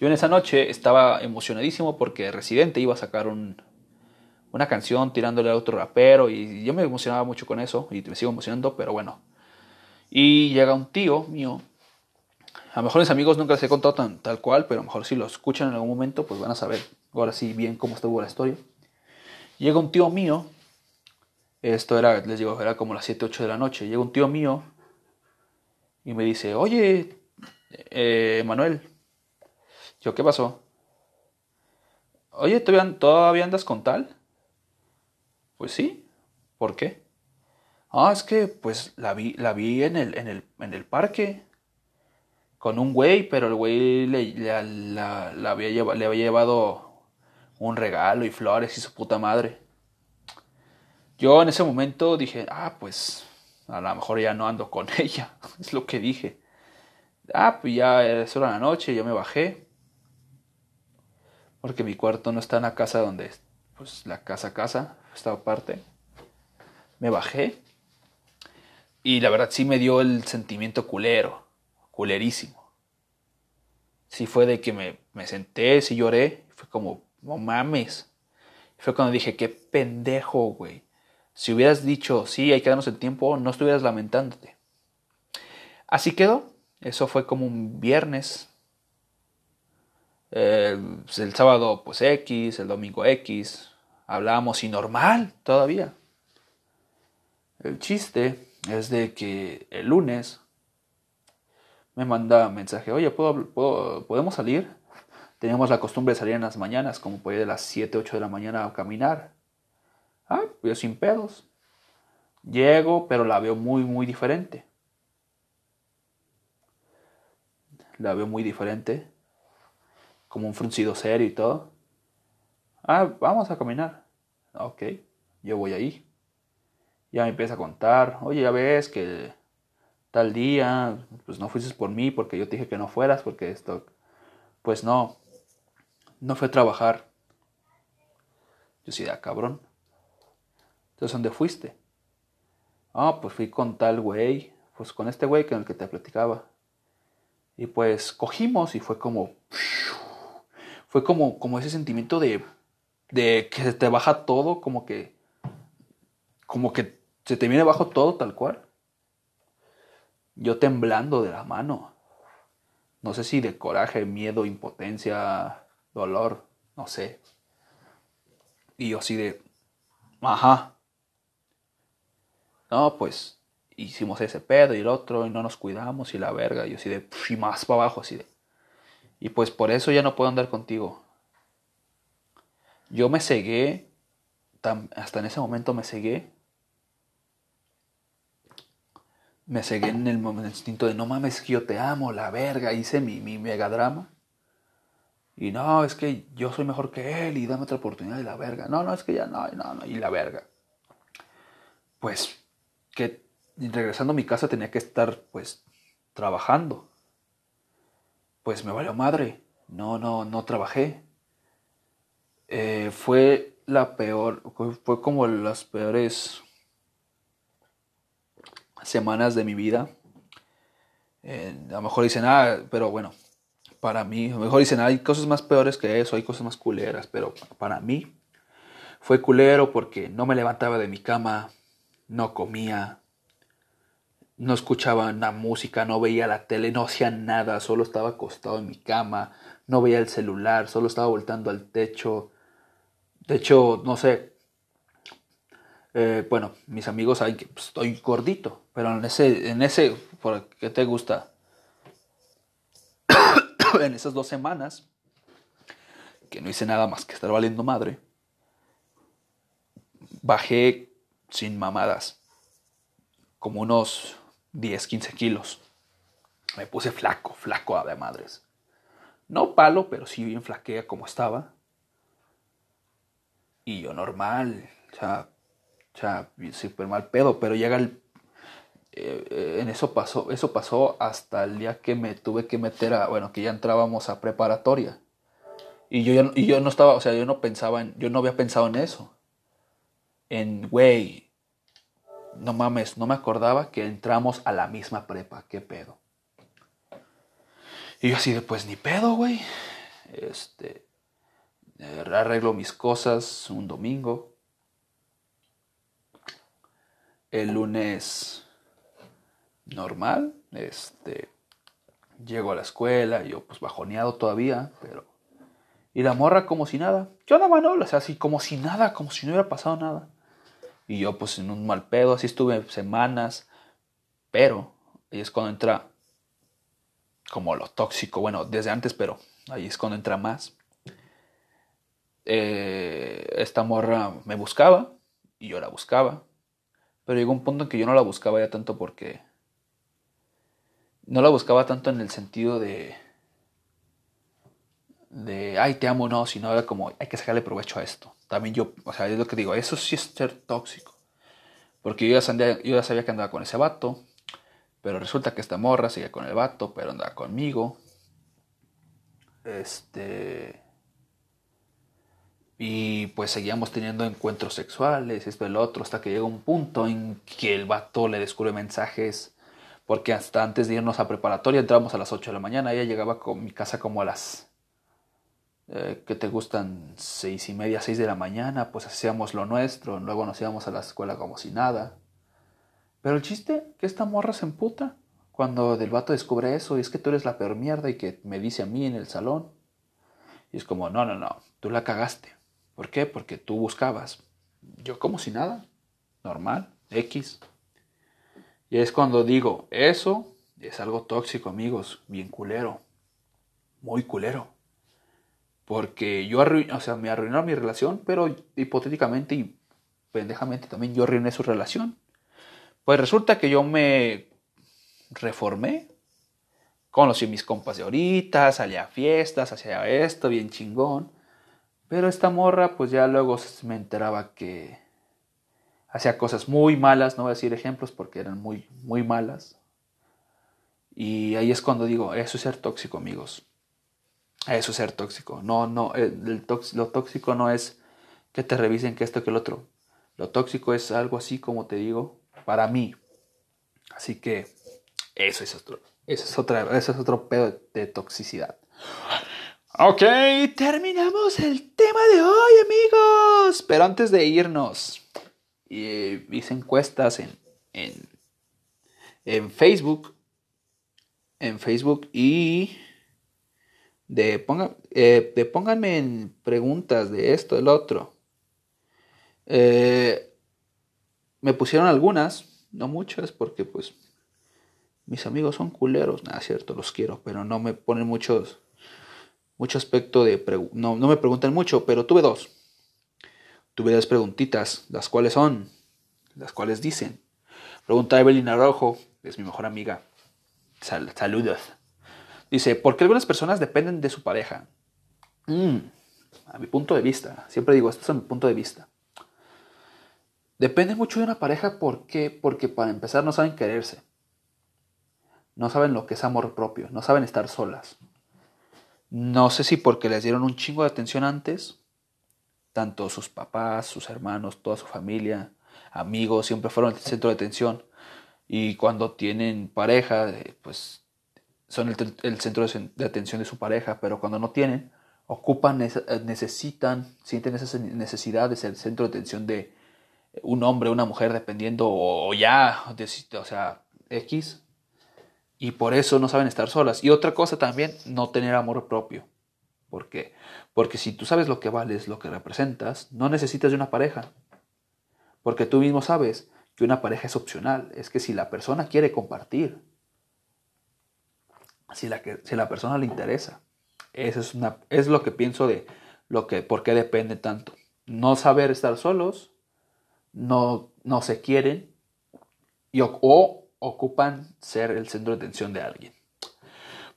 yo en esa noche estaba emocionadísimo porque Residente iba a sacar una canción tirándole a otro rapero y yo me emocionaba mucho con eso y me sigo emocionando, pero bueno. Y llega un tío mío, a lo mejor mis amigos nunca les he contado tan, tal cual, pero a lo mejor si lo escuchan en algún momento, pues van a saber ahora sí bien cómo estuvo la historia. Llega un tío mío, esto era, les digo, era como las 7, 8 de la noche, llega un tío mío y me dice, oye, eh, Manuel, yo, ¿qué pasó? Oye, ¿todavía, ¿todavía andas con tal? Pues sí, ¿por qué? Ah, es que pues la vi, la vi en el, en el, en el parque con un güey, pero el güey le, le, había llevado, le había llevado un regalo y flores y su puta madre. Yo en ese momento dije, ah, pues a lo mejor ya no ando con ella, es lo que dije. Ah, pues ya es hora de la noche, yo me bajé. Porque mi cuarto no está en la casa donde, pues la casa casa, estaba aparte. Me bajé. Y la verdad sí me dio el sentimiento culero, culerísimo. Sí fue de que me, me senté, sí lloré. Fue como, no mames. Fue cuando dije, qué pendejo, güey. Si hubieras dicho, sí, hay que darnos el tiempo, no estuvieras lamentándote. Así quedó. Eso fue como un viernes. el sábado pues X, el domingo X. Hablábamos y normal todavía. El chiste es de que el lunes me manda mensaje, oye, ¿puedo, podemos salir? Teníamos la costumbre de salir en las mañanas, como por de las 7, 8 de la mañana a caminar. Ah, yo sin pedos. Llego, pero la veo muy, muy diferente. la veo muy diferente, como un fruncido serio y todo. Ah, vamos a caminar. Ok, yo voy ahí. Ya me empieza a contar, oye, ya ves que tal día, pues no fuiste por mí porque yo te dije que no fueras, porque esto, pues no, no fue a trabajar. Yo sí, ah, cabrón. Entonces, ¿dónde fuiste? Ah, pues fui con tal güey, pues con este güey con el que te platicaba. Y pues cogimos y fue como, fue como, como ese sentimiento de, de que se te baja todo, como que, como que se te viene bajo todo tal cual. Yo temblando de la mano. No sé si de coraje, miedo, impotencia, dolor, no sé. Y yo así de, ajá. No, pues hicimos ese pedo y el otro y no nos cuidamos y la verga. Y yo así de, y más para abajo, así de. Y pues por eso ya no puedo andar contigo. Yo me cegué, hasta en ese momento me cegué me cegué en el, instinto de no mames, que yo te amo, la verga, hice mi, mi megadrama. Y no, es que yo soy mejor que él y dame otra oportunidad y la verga. No, no, es que ya no, no, no, y la verga. Pues que regresando a mi casa tenía que estar pues trabajando. Pues me valió madre. No, no, no trabajé. Eh, fue la peor, fue como las peores semanas de mi vida. Eh, a lo mejor dicen, ah, pero bueno, para mí, a lo mejor dicen, hay cosas más peores que eso, hay cosas más culeras, pero para mí fue culero porque no me levantaba de mi cama, no comía, no escuchaba la música, no veía la tele, no hacía nada, solo estaba acostado en mi cama, no veía el celular, solo estaba voltando al techo. De hecho, no sé, eh, bueno, mis amigos saben que pues, estoy gordito, pero en ese, en ese, ¿por qué te gusta? en esas dos semanas, que no hice nada más que estar valiendo madre, bajé sin mamadas, como unos 10, 15 kilos. Me puse flaco, flaco de madres. No palo, pero sí bien flaquea como estaba. Y yo normal, o sea, o sea, súper mal pedo, pero llega el... Eh, eh, en eso pasó, eso pasó hasta el día que me tuve que meter a, bueno, que ya entrábamos a preparatoria. Y yo, y yo no estaba, o sea, yo no pensaba en, yo no había pensado en eso. En, güey, no mames, no me acordaba que entramos a la misma prepa, qué pedo. Y yo así de, pues ni pedo, güey. Este, arreglo mis cosas un domingo. El lunes normal, este, llego a la escuela, yo pues bajoneado todavía, pero... Y la morra como si nada. Yo no, Manolo, o sea, así como si nada, como si no hubiera pasado nada. Y yo pues en un mal pedo, así estuve semanas, pero ahí es cuando entra como lo tóxico, bueno, desde antes, pero ahí es cuando entra más. Eh, esta morra me buscaba y yo la buscaba. Pero llegó un punto en que yo no la buscaba ya tanto porque... No la buscaba tanto en el sentido de... De, ay, te amo, no, sino era como, hay que sacarle provecho a esto. También yo, o sea, es lo que digo, eso sí es ser tóxico. Porque yo ya, sabía, yo ya sabía que andaba con ese vato, pero resulta que esta morra sigue con el vato, pero andaba conmigo. Este. Y pues seguíamos teniendo encuentros sexuales, esto y lo otro, hasta que llega un punto en que el vato le descubre mensajes, porque hasta antes de irnos a preparatoria entrábamos a las 8 de la mañana, ella llegaba con mi casa como a las, eh, que te gustan, seis y media, seis de la mañana, pues hacíamos lo nuestro, luego nos íbamos a la escuela como si nada. Pero el chiste, que esta morra se emputa cuando del vato descubre eso, y es que tú eres la peor mierda y que me dice a mí en el salón. Y es como, no, no, no, tú la cagaste. ¿Por qué? Porque tú buscabas. Yo como si nada. Normal. X. Y es cuando digo, eso es algo tóxico, amigos. Bien culero. Muy culero. Porque yo arruiné, o sea, me arruinó mi relación, pero hipotéticamente y pendejamente también yo arruiné su relación. Pues resulta que yo me reformé. Conocí a mis compas de ahorita, salía a fiestas, hacía esto, bien chingón. Pero esta morra, pues ya luego me enteraba que hacía cosas muy malas, no voy a decir ejemplos porque eran muy, muy malas. Y ahí es cuando digo, eso es ser tóxico, amigos. Eso es ser tóxico. No, no, el, lo tóxico no es que te revisen que esto que el otro. Lo tóxico es algo así como te digo, para mí. Así que eso es otro, eso es eso es otro pedo de toxicidad. Ok, terminamos el tema de hoy, amigos. Pero antes de irnos, hice encuestas en, en, en Facebook. En Facebook y de, ponga, eh, de pónganme en preguntas de esto, del otro. Eh, me pusieron algunas, no muchas, porque pues mis amigos son culeros, nada cierto, los quiero, pero no me ponen muchos mucho aspecto de... No, no me preguntan mucho, pero tuve dos. Tuve dos preguntitas, las cuales son, las cuales dicen. Pregunta Evelyn Arrojo, es mi mejor amiga. saludos. Dice, ¿por qué algunas personas dependen de su pareja? Mm, a mi punto de vista, siempre digo, esto es a mi punto de vista. Depende mucho de una pareja, ¿por qué? Porque para empezar no saben quererse. No saben lo que es amor propio, no saben estar solas. No sé si porque les dieron un chingo de atención antes, tanto sus papás, sus hermanos, toda su familia, amigos, siempre fueron el centro de atención. Y cuando tienen pareja, pues son el, centro de atención de su pareja, pero cuando no tienen, ocupan, necesitan, sienten esa necesidad de ser el centro de atención de un hombre, una mujer, dependiendo, o, ya, o sea, X, y por eso no saben estar solas. Y otra cosa también, no tener amor propio. ¿Por qué? Porque si tú sabes lo que vales, lo que representas, no necesitas de una pareja. Porque tú mismo sabes que una pareja es opcional. Es que si la persona quiere compartir, si la, si la persona le interesa, eso es, una, es lo que pienso de lo que, por qué depende tanto. No saber estar solos, no, no se quieren, y, o ocupan ser el centro de atención de alguien.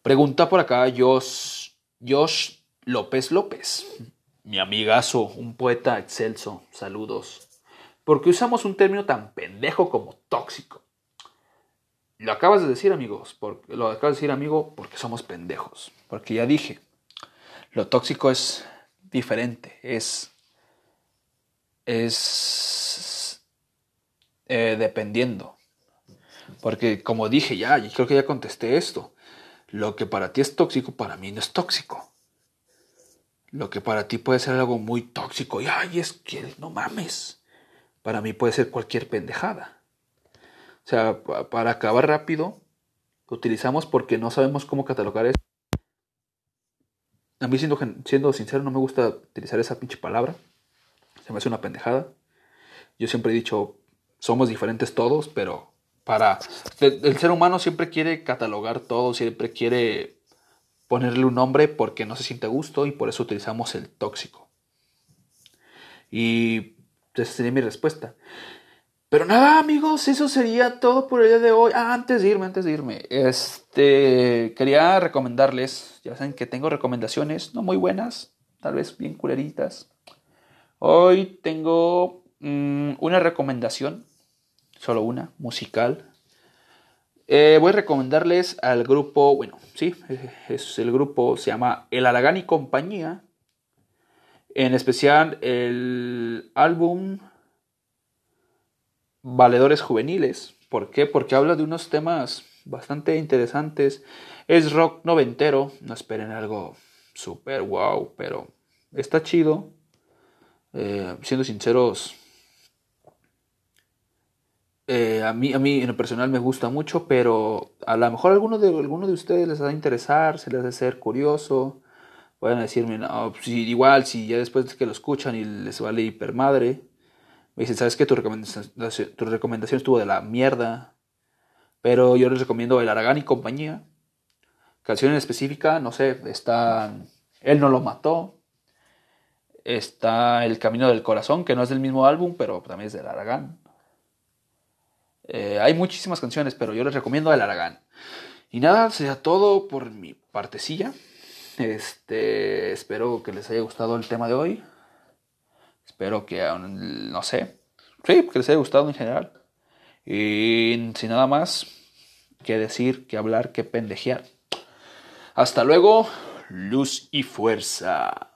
Pregunta por acá Josh, Josh López López, mi amigazo, un poeta excelso, saludos. ¿Por qué usamos un término tan pendejo como tóxico? Lo acabas de decir, amigos, lo acabas de decir, amigo, porque somos pendejos. Porque ya dije, lo tóxico es diferente, es, es eh, dependiendo. Porque como dije ya, y creo que ya contesté esto, lo que para ti es tóxico, para mí no es tóxico. Lo que para ti puede ser algo muy tóxico, y ay, es que no mames. Para mí puede ser cualquier pendejada. O sea, para acabar rápido, utilizamos porque no sabemos cómo catalogar eso. A mí, siendo, siendo sincero, no me gusta utilizar esa pinche palabra. Se me hace una pendejada. Yo siempre he dicho, somos diferentes todos, pero para... El, ser humano siempre quiere catalogar todo, siempre quiere ponerle un nombre porque no se siente a gusto y por eso utilizamos el tóxico. Y esa sería mi respuesta. Pero nada, amigos, eso sería todo por el día de hoy. Ah, antes de irme, antes de irme, este, quería recomendarles, ya saben que tengo recomendaciones, no muy buenas, tal vez bien culeritas. Hoy tengo mm, una recomendación solo una, musical. Eh, voy a recomendarles al grupo, bueno, sí, es el grupo, se llama El Aragán y Compañía. En especial el álbum Valedores Juveniles. ¿Por qué? Porque habla de unos temas bastante interesantes. Es rock noventero, no esperen algo super wow, pero está chido. Eh, siendo sinceros, eh, a, mí, a mí en lo personal me gusta mucho, pero a lo mejor a alguno de, alguno de ustedes les va a interesar, se les va a hacer curioso. Pueden decirme, no, pues, igual, si ya después de que lo escuchan y les vale hipermadre, me dicen, ¿sabes qué? Tu recomendación, tu recomendación estuvo de la mierda. Pero yo les recomiendo El Aragán y compañía. Canción en específica, no sé, está Él no lo mató. Está El Camino del Corazón, que no es del mismo álbum, pero también es del Aragán. Eh, hay muchísimas canciones, pero yo les recomiendo El Aragán. Y nada, sea todo por mi partecilla. Este, espero que les haya gustado el tema de hoy. Espero que, no sé, sí, que les haya gustado en general. Y sin nada más, qué decir, qué hablar, qué pendejear. Hasta luego, luz y fuerza.